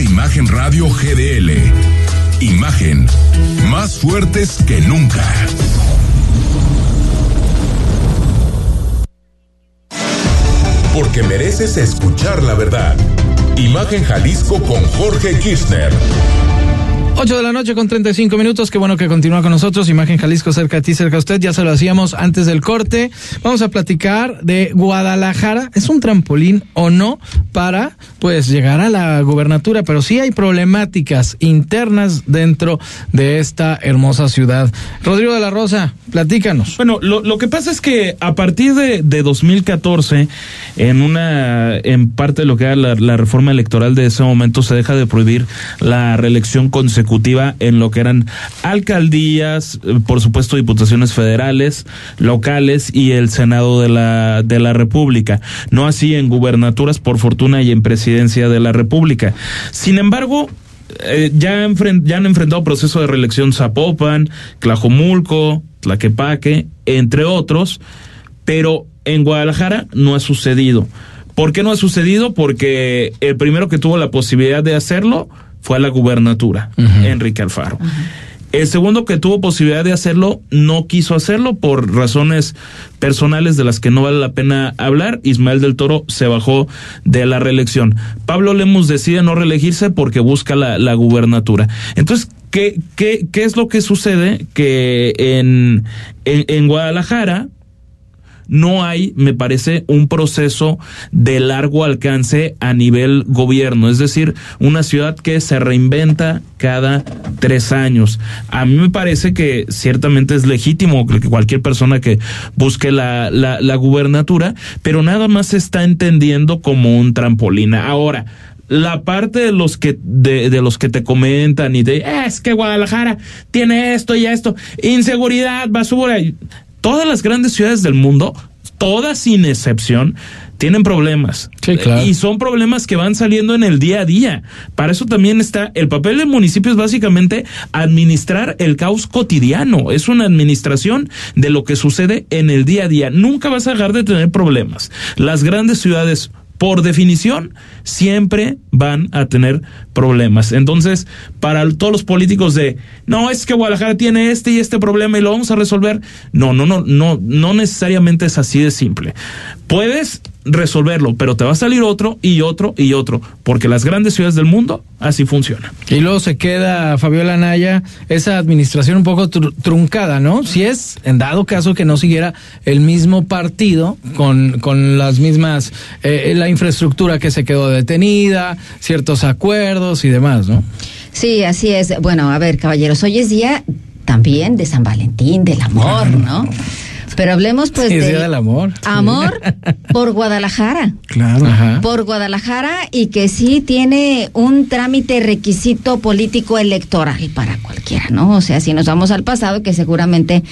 Imagen Radio GDL. Imagen, más fuertes que nunca. Porque mereces escuchar la verdad. Imagen Jalisco con Jorge Kirchner. 8 de la noche con 35 minutos. Qué bueno que continúa con nosotros. Imagen Jalisco cerca de ti, cerca de usted. Ya se lo hacíamos antes del corte. Vamos a platicar de Guadalajara. ¿Es un trampolín o no para pues llegar a la gubernatura? Pero sí hay problemáticas internas dentro de esta hermosa ciudad. Rodrigo de la Rosa, platícanos. Bueno, lo, lo que pasa es que a partir de, de 2014, en una, en parte de lo que era la, la reforma electoral de ese momento, se deja de prohibir la reelección consecutiva en lo que eran alcaldías, eh, por supuesto diputaciones federales, locales y el Senado de la, de la República. No así en gubernaturas, por fortuna, y en presidencia de la República. Sin embargo, eh, ya, enfren- ya han enfrentado proceso de reelección Zapopan, Tlajomulco, Tlaquepaque, entre otros, pero en Guadalajara no ha sucedido. ¿Por qué no ha sucedido? Porque el primero que tuvo la posibilidad de hacerlo fue a la gubernatura, Enrique Alfaro. El segundo que tuvo posibilidad de hacerlo no quiso hacerlo por razones personales de las que no vale la pena hablar. Ismael del Toro se bajó de la reelección. Pablo Lemus decide no reelegirse porque busca la, la gubernatura. Entonces, ¿qué, qué, ¿qué es lo que sucede? Que en, en, en Guadalajara, no hay, me parece, un proceso de largo alcance a nivel gobierno, es decir, una ciudad que se reinventa cada tres años. A mí me parece que ciertamente es legítimo que cualquier persona que busque la, la, la gubernatura, pero nada más se está entendiendo como un trampolín. Ahora, la parte de los que de, de los que te comentan y de "Eh, es que Guadalajara tiene esto y esto, inseguridad, basura, todas las grandes ciudades del mundo, todas sin excepción, tienen problemas. Y son problemas que van saliendo en el día a día. Para eso también está el papel del municipio es básicamente administrar el caos cotidiano. Es una administración de lo que sucede en el día a día. Nunca vas a dejar de tener problemas. Las grandes ciudades por definición, siempre van a tener problemas. Entonces, para todos los políticos de, no, es que Guadalajara tiene este y este problema y lo vamos a resolver. No, no, no, no, no necesariamente es así de simple. Puedes resolverlo, pero te va a salir otro y otro y otro, porque las grandes ciudades del mundo así funcionan. Y luego se queda Fabiola Naya esa administración un poco tru- truncada, ¿no? Si es, en dado caso, que no siguiera el mismo partido con, con las mismas, eh, la infraestructura que se quedó detenida, ciertos acuerdos y demás, ¿no? Sí, así es. Bueno, a ver, caballeros, hoy es día también de San Valentín, del amor, ¿no? Pero hablemos pues Sí, es de Día del amor. amor por Guadalajara. Claro. Por Guadalajara y que sí tiene un trámite requisito político electoral para cualquiera, ¿no? O sea, si nos vamos al pasado, que seguramente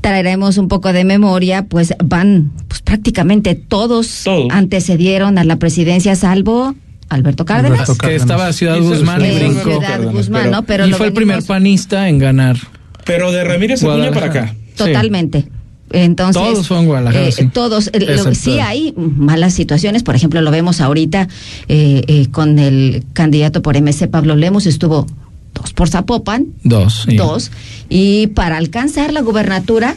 traeremos un poco de memoria, pues van, pues prácticamente todos antecedieron a la presidencia, salvo Alberto Cárdenas. Que estaba Ciudad Guzmán y Eh, brincó. Ciudad Guzmán, ¿no? Pero y fue el primer panista en ganar. Pero de Ramírez Acuña para acá. Totalmente. Entonces, Todos fueron Guadalajara, eh, sí. Todos, lo- sí hay malas situaciones, por ejemplo, lo vemos ahorita eh, eh, con el candidato por MC, Pablo Lemos, estuvo dos por Zapopan, Dos. sí. dos, y para alcanzar la gubernatura,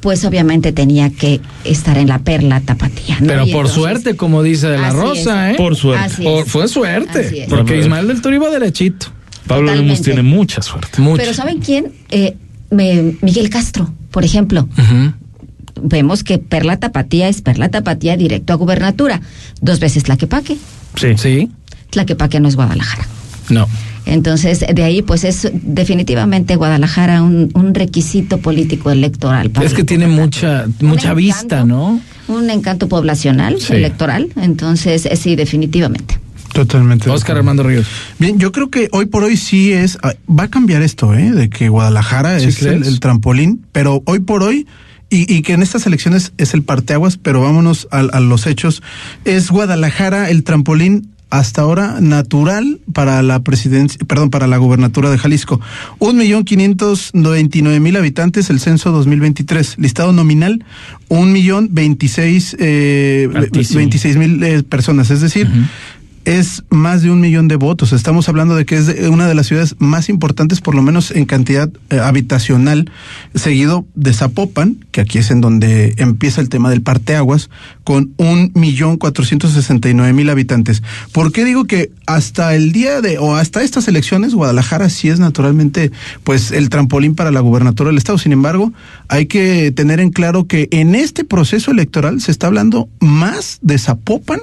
pues obviamente tenía que estar en la perla tapatía. ¿no? Pero Y por entonces- suerte, como dice de la Rosa, es. ¿eh? Por suerte. Por- fue suerte. Porque Ismael del Toro iba derechito. Pablo Lemos Totalmente. tiene mucha suerte. Mucho. Pero ¿saben quién? Eh, me- Miguel Castro, por ejemplo. Vemos que Perla Tapatía es Perla Tapatía directo a gubernatura. Dos veces Tlaquepaque. Sí. Sí. Tlaquepaque no es Guadalajara. No. Entonces, de ahí, pues es definitivamente Guadalajara un, un requisito político electoral. para Es que tiene mucha, mucha vista, ¿no? Un encanto poblacional, Sí. electoral. Entonces, eh, sí, definitivamente. Totalmente. Oscar. Armando Ríos. Bien, yo creo que hoy por hoy sí es, ah, va a cambiar esto, ¿eh? De que Guadalajara ¿Sí es el, trampolín, pero hoy por hoy, y, y que en estas elecciones es el parteaguas, pero vámonos a, a los hechos, es Guadalajara el trampolín hasta ahora natural para la presidencia, perdón, para la gubernatura de Jalisco. Un millón quinientos veintinueve mil habitantes, el censo 2023. Listado nominal, un millón veintiséis, eh, mil eh, personas. Es decir, es más de un millón de votos. Estamos hablando de que es una de las ciudades más importantes, por lo menos en cantidad eh, habitacional, seguido de Zapopan, que aquí es en donde empieza el tema del parteaguas, con un millón cuatrocientos sesenta y nueve mil habitantes. ¿Por qué digo que hasta el día de, o hasta estas elecciones, Guadalajara sí es naturalmente, pues, el trampolín para la gubernatura del Estado? Sin embargo, hay que tener en claro que en este proceso electoral se está hablando más de Zapopan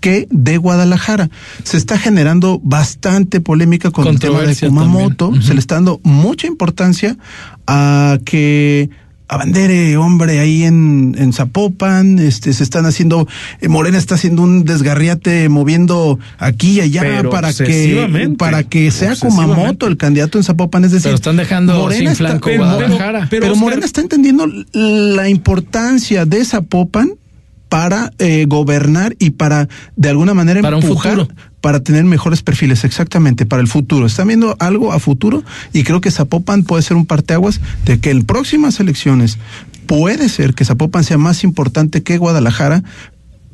que de Guadalajara. Se está generando bastante polémica con el tema de Kumamoto. Se le está dando mucha importancia a que abandere hombre ahí en, en Zapopan, este, se están haciendo, eh, Morena está haciendo un desgarriate moviendo aquí y allá Pero para que, para que sea. Kumamoto el candidato en Zapopan, es decir, Pero están dejando Morena sin está- flanco pero- Guadalajara. pero, Pero, Oscar- Morena está entendiendo la importancia de Zapopan para eh, gobernar y para de alguna manera Para empujar para tener mejores perfiles, exactamente, para el futuro. Están viendo algo a futuro y creo que Zapopan puede ser un parteaguas de que en próximas elecciones puede ser que Zapopan sea más importante que Guadalajara.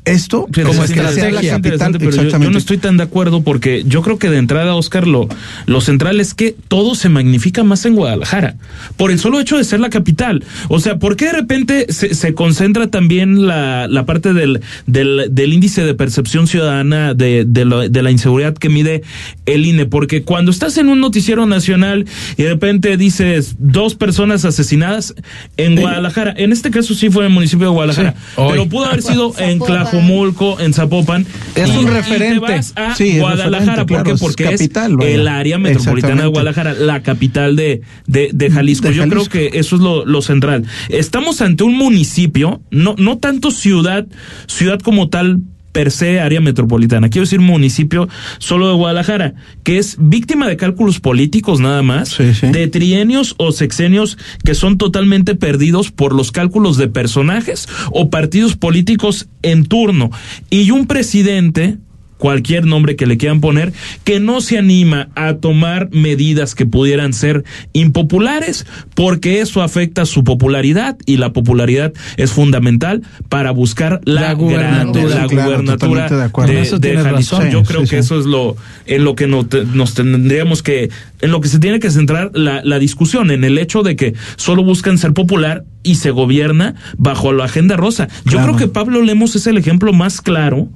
Esto Pero como es que sea la capital, pero yo- no estoy tan de acuerdo porque yo creo que de entrada, Oscar, lo, lo central es que todo se magnifica más en Guadalajara, por el solo hecho de ser la capital. O sea, ¿por qué de repente se, se concentra también la, la parte del, del, del índice de percepción ciudadana de, de, lo- de la inseguridad que mide el INE? Porque cuando estás en un noticiero nacional y de repente dices dos personas asesinadas en Guadalajara, en este caso sí fue en el municipio de Guadalajara, Sí, pero pudo haber sido en Zapopan. Tlajomulco, en Zapopan. Es y- un y te referente. vas a Sí, Guadalajara. ¿Por qué? claro, es Porque capital, es vaya. el área metropolitana de. Guadalajara, la capital de, de, de Jalisco. De Yo creo que eso es lo, lo central. Estamos ante un municipio, no, no tanto ciudad, ciudad como tal per se área metropolitana, quiero decir municipio solo de Guadalajara, que es víctima de cálculos políticos nada más, Sí, sí. de trienios o sexenios que son totalmente perdidos por los cálculos de personajes o partidos políticos en turno. Y un presidente cualquier nombre que le quieran poner, que no se anima a tomar medidas que pudieran ser impopulares, porque eso afecta su popularidad y la popularidad es fundamental para buscar la, La gubernatura. la Claro, gubernatura totalmente de de, eso razón. Yo Sí, creo sí, que sí. eso es lo en lo que no te- nos tendríamos que en lo que se tiene que centrar la, la discusión en el hecho de que solo buscan ser popular y se gobierna bajo la agenda rosa. Yo Claro. creo que Pablo Lemos es el ejemplo más claro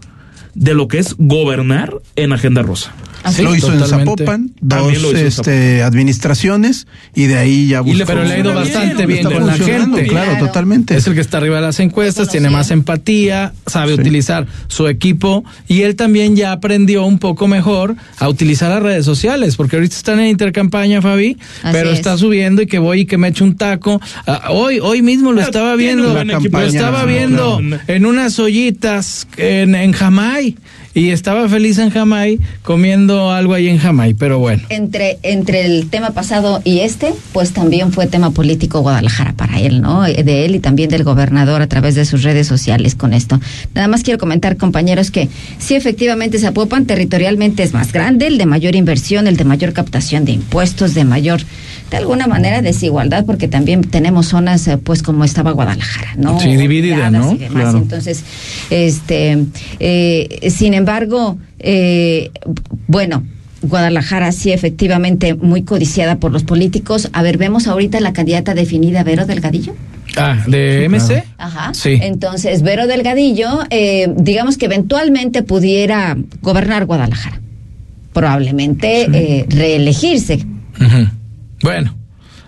de lo que es gobernar en agenda rosa. Sí, lo hizo totalmente. en Zapopan, dos hizo este, administraciones y de ahí ya buscó. Pero le ha ido bastante bien con la gente. Claro, totalmente. Es el que está arriba de las encuestas, tiene más empatía, sabe utilizar su equipo y él también ya aprendió un poco mejor a utilizar las redes sociales, porque ahorita están en intercampaña, Fabi, Así pero es. está subiendo y que voy y que me echo un taco. Ah, hoy, hoy mismo lo estaba viendo, lo estaba viendo en unas ollitas en, en Jamay y estaba feliz en Jamay comiendo algo ahí en Jamay, pero bueno. Entre, entre el tema pasado y este, pues también fue tema político Guadalajara para él, ¿no? De él y también del gobernador a través de sus redes sociales con esto. Nada más quiero comentar, compañeros, que sí, efectivamente, Zapopan territorialmente es más grande, el de mayor inversión, el de mayor captación de impuestos, de mayor, de alguna manera, desigualdad, porque también tenemos zonas, eh, pues como estaba Guadalajara, ¿no? Sí, dividida, ¿no? Claro. Entonces, este, eh, sin embargo, eh, bueno, Guadalajara sí efectivamente muy codiciada por los políticos. A ver, vemos ahorita la candidata definida, Vero Delgadillo. Ah, de MC. Ajá. Sí. Entonces, Vero Delgadillo, eh, digamos que eventualmente pudiera gobernar Guadalajara. Probablemente eh, reelegirse. Ujú. Bueno,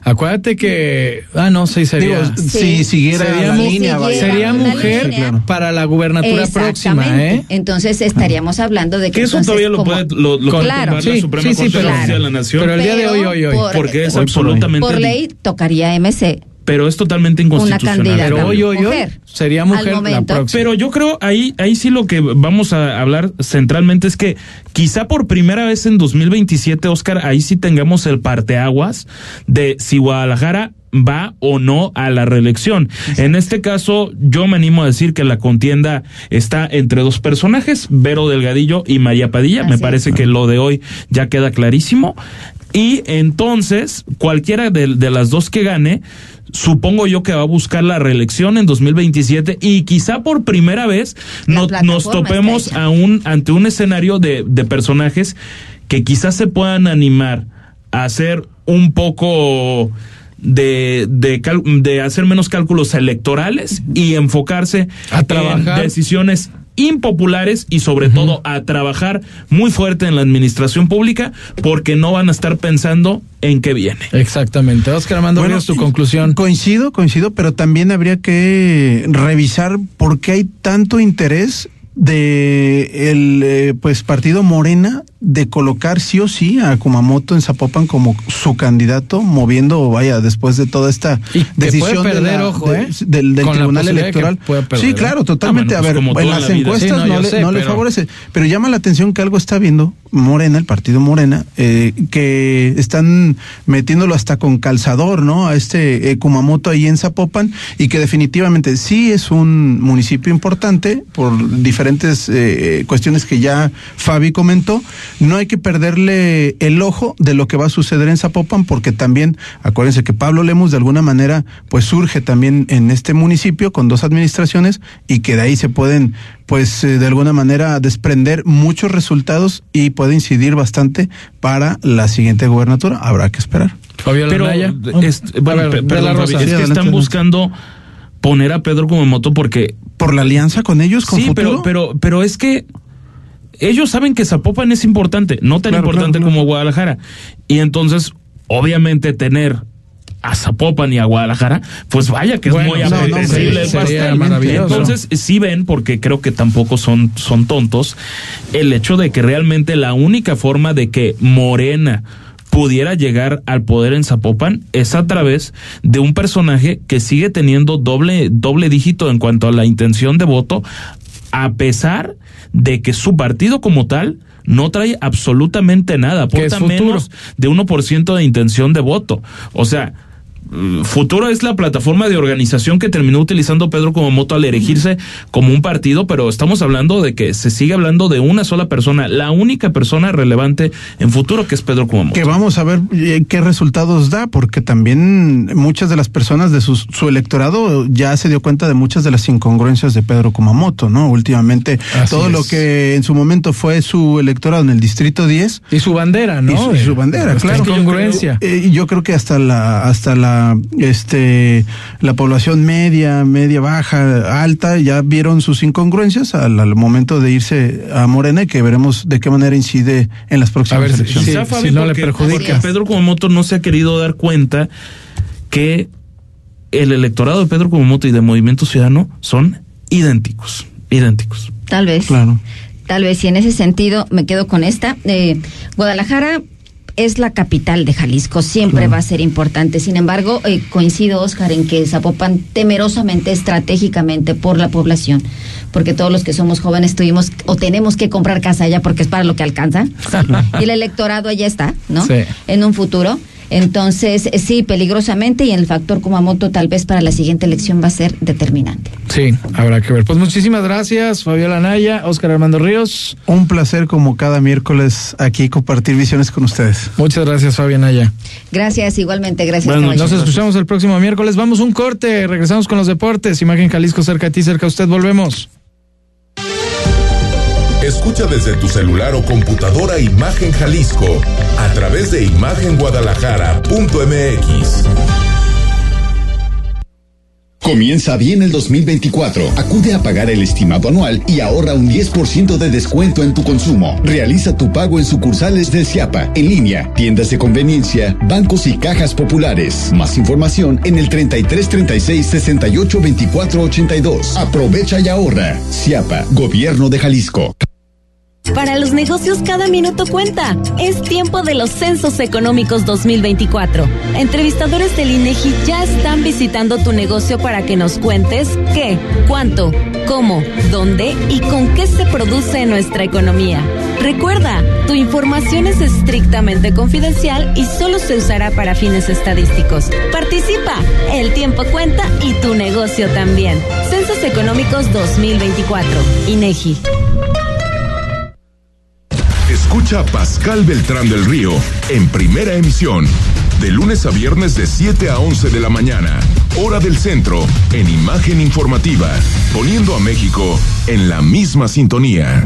acuérdate que. Ah, no, sí, sería. Digo, si siguiera sería, la mu- línea, vaya. sería la mujer línea. para la gubernatura próxima. ¿eh? Entonces estaríamos hablando de que Que eso entonces, todavía lo como- puede lo, lo puede Claro. la Sí, Suprema sí, sí, Corte de pero- Justicia de la Nación. pero el día de hoy, hoy, hoy. por- porque es hoy. absolutamente por ley tocaría MC pero es totalmente inconstitucional. candidata. Pero hoy, hoy, hoy Mujer. sería mujer la momento. próxima. Pero yo creo ahí, ahí sí lo que vamos a hablar centralmente es que quizá por primera vez en 2027, Oscar, ahí sí tengamos el parteaguas de si Guadalajara va o no a la reelección. En este caso, yo me animo a decir que la contienda está entre dos personajes, Vero Delgadillo y María Padilla. me parece es. que lo de hoy ya queda clarísimo. Y entonces, cualquiera de, de las dos que gane, supongo yo que va a buscar la reelección en 2027 y quizá por primera vez no- nos topemos a un, ante un escenario de, de personajes que quizás se puedan animar a hacer un poco de, de, cal- de hacer menos cálculos electorales y enfocarse A trabajar. en decisiones impopulares y sobre todo a trabajar muy fuerte en la administración pública porque no van a estar pensando en qué viene. Exactamente. Oscar Armando Bueno, tu conclusión. Coincido, coincido, pero también habría que revisar por qué hay tanto interés de el eh, pues partido Morena de colocar sí o sí a Kumamoto en Zapopan como su candidato moviendo vaya después de toda esta Y decisión puede de perder, la- ojo, de- ¿eh? del, del tribunal electoral perder, sí ¿eh? claro totalmente Ah, bueno, a pues ver en las la encuestas Sí, no, le, sé, no le pero- favorece pero llama la atención que algo está viendo Morena el partido Morena eh, que están metiéndolo hasta con calzador no a este eh, Kumamoto ahí en Zapopan y que definitivamente sí es un municipio importante por diferentes eh, cuestiones que ya Fabi comentó. No hay que perderle el ojo de lo que va a suceder en Zapopan porque también acuérdense que Pablo Lemus de alguna manera pues surge también en este municipio con dos administraciones y que de ahí se pueden pues eh, de alguna manera desprender muchos resultados y puede incidir bastante para la siguiente gobernatura. Habrá que esperar. Fabiola Pero, es- bueno, ver, perdón, la Fabi, Rosa. es que adelante, están adelante. buscando poner a Pedro como moto porque Por la alianza con ellos, con sí, futuro. pero, pero, pero es que ellos saben que Zapopan es importante, no tan Claro, importante claro, como Guadalajara. Y entonces, obviamente, tener a Zapopan y a Guadalajara, pues vaya que Bueno, es muy no, apetecible. Entonces, sí ven, porque creo que tampoco son, son tontos, el hecho de que realmente la única forma de que Morena pudiera llegar al poder en Zapopan es a través de un personaje que sigue teniendo doble, doble dígito en cuanto a la intención de voto, a pesar de que su partido como tal no trae absolutamente nada, aporta menos de 1% de intención de voto. O sea, Futuro es la plataforma de organización que terminó utilizando Pedro como moto al erigirse como un partido, pero estamos hablando de que se sigue hablando de una sola persona, la única persona relevante en Futuro que es Pedro como moto. Que vamos a ver eh, qué resultados da, porque también muchas de las personas de su, su electorado ya se dio cuenta de muchas de las incongruencias de Pedro Kumamoto, ¿no? Últimamente, Así todo lo que en su momento fue su electorado en el Distrito 10. Y su bandera, Y ¿no? su, y su bandera, Esta claro. incongruencia. Eh, y yo creo que hasta la hasta la la este la población media, media baja, alta, ya vieron sus incongruencias al, al momento de irse a Morena y que veremos de qué manera incide en las próximas ver si- elecciones. si- Quizá, Fabi, si no le porque- perjudica. porque Pedro Kumamoto no se ha querido dar cuenta que el electorado de Pedro Kumamoto y de Movimiento Ciudadano son idénticos, idénticos. Tal vez. Claro. Tal vez, y en ese sentido me quedo con esta. Eh, Guadalajara es la capital de Jalisco, siempre va a ser importante. Sin embargo, eh, coincido, Oscar, en que Zapopan temerosamente, estratégicamente por la población, porque todos los que somos jóvenes tuvimos o tenemos que comprar casa allá porque es para lo que alcanza. y el electorado allá está, ¿no? Sí. En un futuro. Entonces, sí, peligrosamente, y el factor Kumamoto tal vez para la siguiente elección va a ser determinante. Sí, habrá que ver. Pues muchísimas gracias, Fabiola Naya, Óscar Armando Ríos. Un placer como cada miércoles aquí compartir visiones con ustedes. Muchas gracias, Fabián Naya. Gracias, igualmente, gracias. Bueno, nos escuchamos el próximo miércoles. Vamos un corte, regresamos con los deportes. Imagen Jalisco cerca de ti, cerca de usted. Volvemos. Escucha desde tu celular o computadora Imagen Jalisco a través de imagenguadalajara.mx. Comienza bien el 2024. Acude a pagar el estimado anual y ahorra un 10% de descuento en tu consumo. Realiza tu pago en sucursales del CIAPA, en línea, tiendas de conveniencia, bancos y cajas populares. Más información en el 33 36 68 24 82. Aprovecha y ahorra. CIAPA, Gobierno de Jalisco. Para los negocios cada minuto cuenta. Es tiempo de los Censos Económicos 2024. Entrevistadores del INEGI ya están visitando tu negocio para que nos cuentes qué, cuánto, cómo, dónde y con qué se produce nuestra economía. Recuerda, tu información es estrictamente confidencial y solo se usará para fines estadísticos. Participa, el tiempo cuenta y tu negocio también. Censos Económicos 2024. INEGI. Escucha a Pascal Beltrán del Río en primera emisión, de lunes a viernes de 7 a 11 de la mañana, hora del centro, en imagen informativa, poniendo a México en la misma sintonía.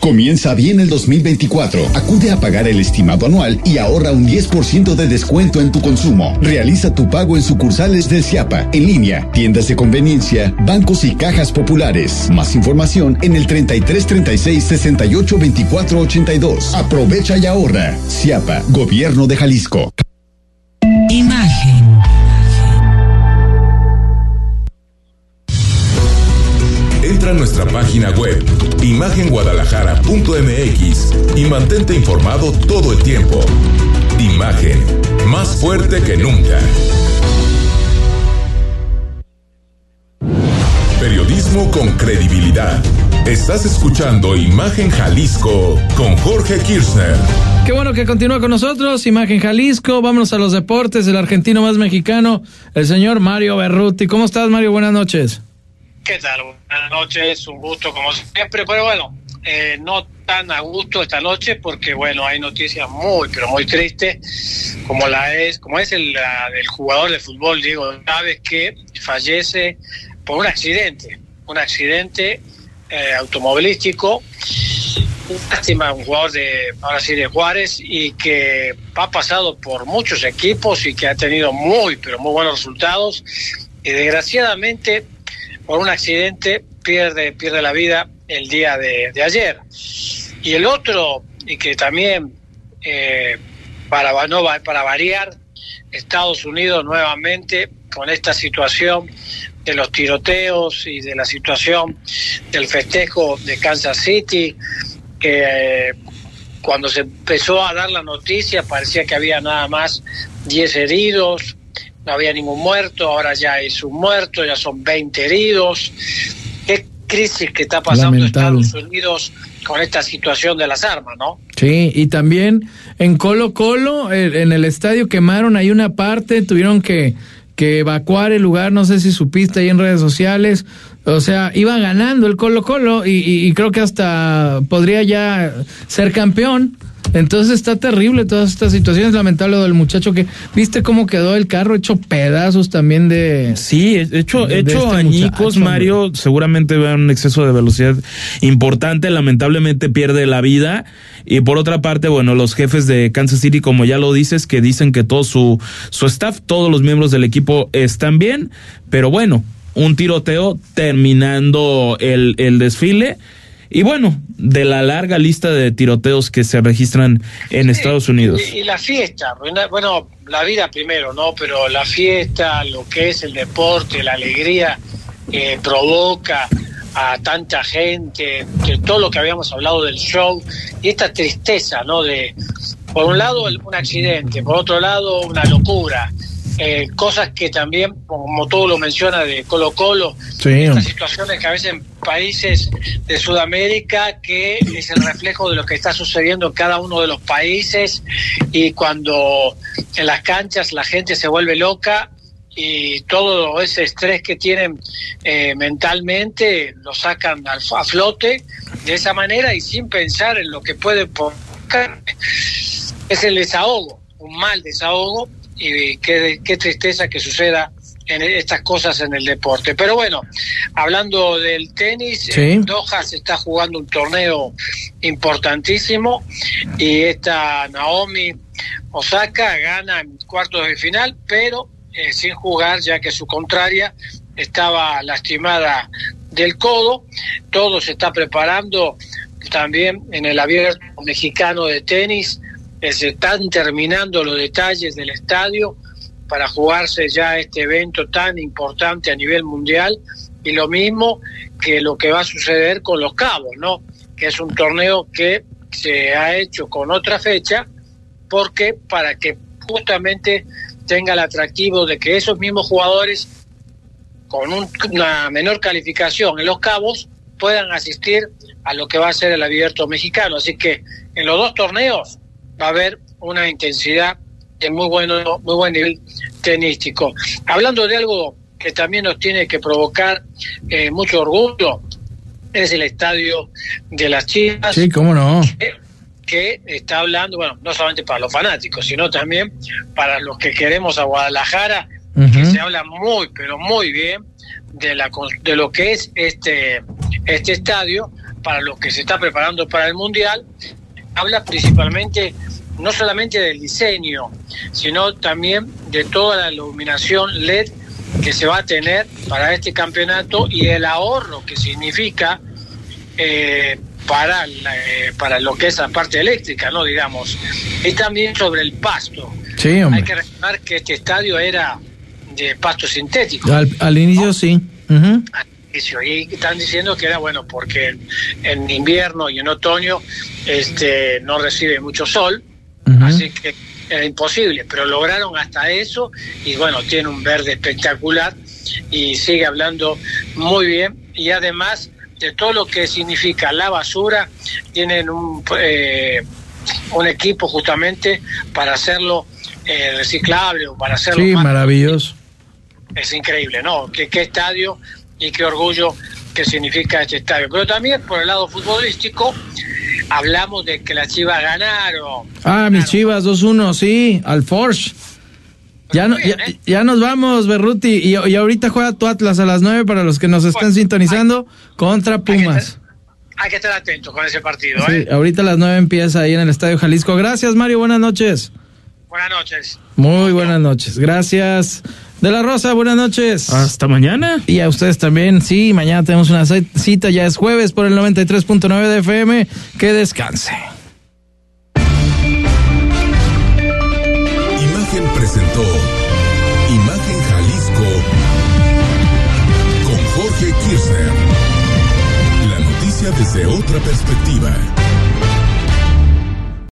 Comienza bien el 2024. Acude a pagar el estimado anual y ahorra un 10% de descuento en tu consumo. Realiza tu pago en sucursales del CIAPA, en línea, tiendas de conveniencia, bancos y cajas populares. Más información en el 33 36 68 24 82. Aprovecha y ahorra. CIAPA, Gobierno de Jalisco. Imagen. Nuestra página web, imagenguadalajara.mx y mantente informado todo el tiempo. Imagen, más fuerte que nunca. Periodismo con credibilidad. Estás escuchando Imagen Jalisco con Jorge Kirchner. Qué bueno que continúa con nosotros, Imagen Jalisco. Vámonos a los deportes, el argentino más mexicano, el señor Mario Berruti. ¿Cómo estás, Mario? Buenas noches. ¿Qué tal? Buenas noches, un gusto como siempre, pero bueno, eh, no tan a gusto esta noche porque bueno, hay noticias muy, pero muy tristes, como la es, como es el, la del jugador de fútbol Diego Chávez que fallece por un accidente, un accidente eh, automovilístico, lástima, un jugador de, ahora sí, de Juárez y que ha pasado por muchos equipos y que ha tenido muy, pero muy buenos resultados y desgraciadamente por un accidente pierde, pierde la vida el día de, ayer. Y el otro, y que también eh, para, no, para variar, Estados Unidos nuevamente con esta situación de los tiroteos y de la situación del festejo de Kansas City, que eh, cuando se empezó a dar la noticia parecía que había nada más 10 heridos, no había ningún muerto, ahora ya es un muerto, ya son 20 heridos. Qué crisis que está pasando Lamentable. Estados Unidos con esta situación de las armas, ¿no? Sí, y también en Colo Colo, en el estadio quemaron ahí una parte, tuvieron que, que evacuar el lugar, no sé si supiste ahí en redes sociales, o sea, iba ganando el Colo Colo y, y- y creo que hasta podría ya ser campeón. Entonces está terrible todas estas situaciones, lamentable lo del muchacho que, ¿viste cómo quedó el carro hecho pedazos también de... Sí, hecho, de- de hecho este añicos, muchacho, Mario, seguramente va un exceso de velocidad importante, lamentablemente pierde la vida. Y por otra parte, bueno, los jefes de Kansas City, como ya lo dices, que dicen que todo su, su staff, todos los miembros del equipo están bien, pero bueno, un tiroteo terminando el, el desfile. Y bueno, de la larga lista de tiroteos que se registran en Estados Unidos. Y, y la fiesta, bueno, la vida primero, ¿no? Pero la fiesta, lo que es el deporte, la alegría que provoca a tanta gente, de todo lo que habíamos hablado del show, y esta tristeza, ¿no? De, por un lado, el- un accidente, por otro lado, una locura. Eh, cosas que también, como todo lo menciona de Colo Colo, Sí, estas situaciones que a veces países de Sudamérica, que es el reflejo de lo que está sucediendo en cada uno de los países, y cuando en las canchas la gente se vuelve loca y todo ese estrés que tienen eh, mentalmente lo sacan al- a flote de esa manera y sin pensar en lo que puede provocar. Es el desahogo, un mal desahogo y qué, qué tristeza que suceda en estas cosas en el deporte. Pero bueno, hablando del tenis, Sí. en Doha se está jugando un torneo importantísimo y esta Naomi Osaka gana en cuartos de final, pero eh, sin jugar ya que su contraria estaba lastimada del codo. Todo se está preparando también en el abierto mexicano de tenis. eh, se están terminando los detalles del estadio para jugarse ya este evento tan importante a nivel mundial y lo mismo que lo que va a suceder con los cabos, ¿no? Que es un torneo que se ha hecho con otra fecha porque para que justamente tenga el atractivo de que esos mismos jugadores con un- una menor calificación en los cabos puedan asistir a lo que va a ser el abierto mexicano. Así que en los dos torneos va a haber una intensidad de muy bueno, muy buen nivel tenístico. Hablando de algo que también nos tiene que provocar eh, mucho orgullo, es el estadio de las Chivas Sí, cómo no. que está hablando, bueno, no solamente para los fanáticos, sino también para los que queremos a Guadalajara, que se habla muy, pero muy bien de, la, de lo que es este, este estadio, para los que se está preparando para el Mundial. Habla principalmente, no solamente del diseño, sino también de toda la iluminación LED que se va a tener para este campeonato y el ahorro que significa eh, para, la- eh, para lo que es la parte eléctrica, ¿no? Digamos. Y también sobre el pasto. Sí, hombre. Hay que recordar que este estadio era de pasto sintético. Al, al inicio sí. Inicio, Y están diciendo que era bueno porque en, en invierno y en otoño este no recibe mucho sol, así que era imposible, pero lograron hasta eso y bueno, tiene un verde espectacular y sigue hablando muy bien y además de todo lo que significa la basura, tienen un, eh, un equipo justamente para hacerlo eh, reciclable o para hacerlo Sí, más maravilloso. es increíble, ¿no? Qué, qué estadio y qué orgullo que significa este estadio. Pero también por el lado futbolístico, hablamos de que las Chivas ganaron. Ah, mis chivas, 2-1, sí, al Forge. Ya, no, ya, ya nos vamos, Berruti. Y, y ahorita juega tu Atlas a las 9 para los que nos están sintonizando contra Pumas. Hay que estar atentos con ese partido, Sí, ¿eh? ahorita a las 9 empieza ahí en el Estadio Jalisco. Gracias, Mario. Buenas noches. Buenas noches. Muy buenas noches. Gracias. De la Rosa, buenas noches. Hasta mañana. Y a ustedes también. Sí, mañana tenemos una cita. Ya es jueves por el 93.9 de FM. Que descanse. Imagen presentó Imagen Jalisco con Jorge Kirchner. La noticia desde otra perspectiva.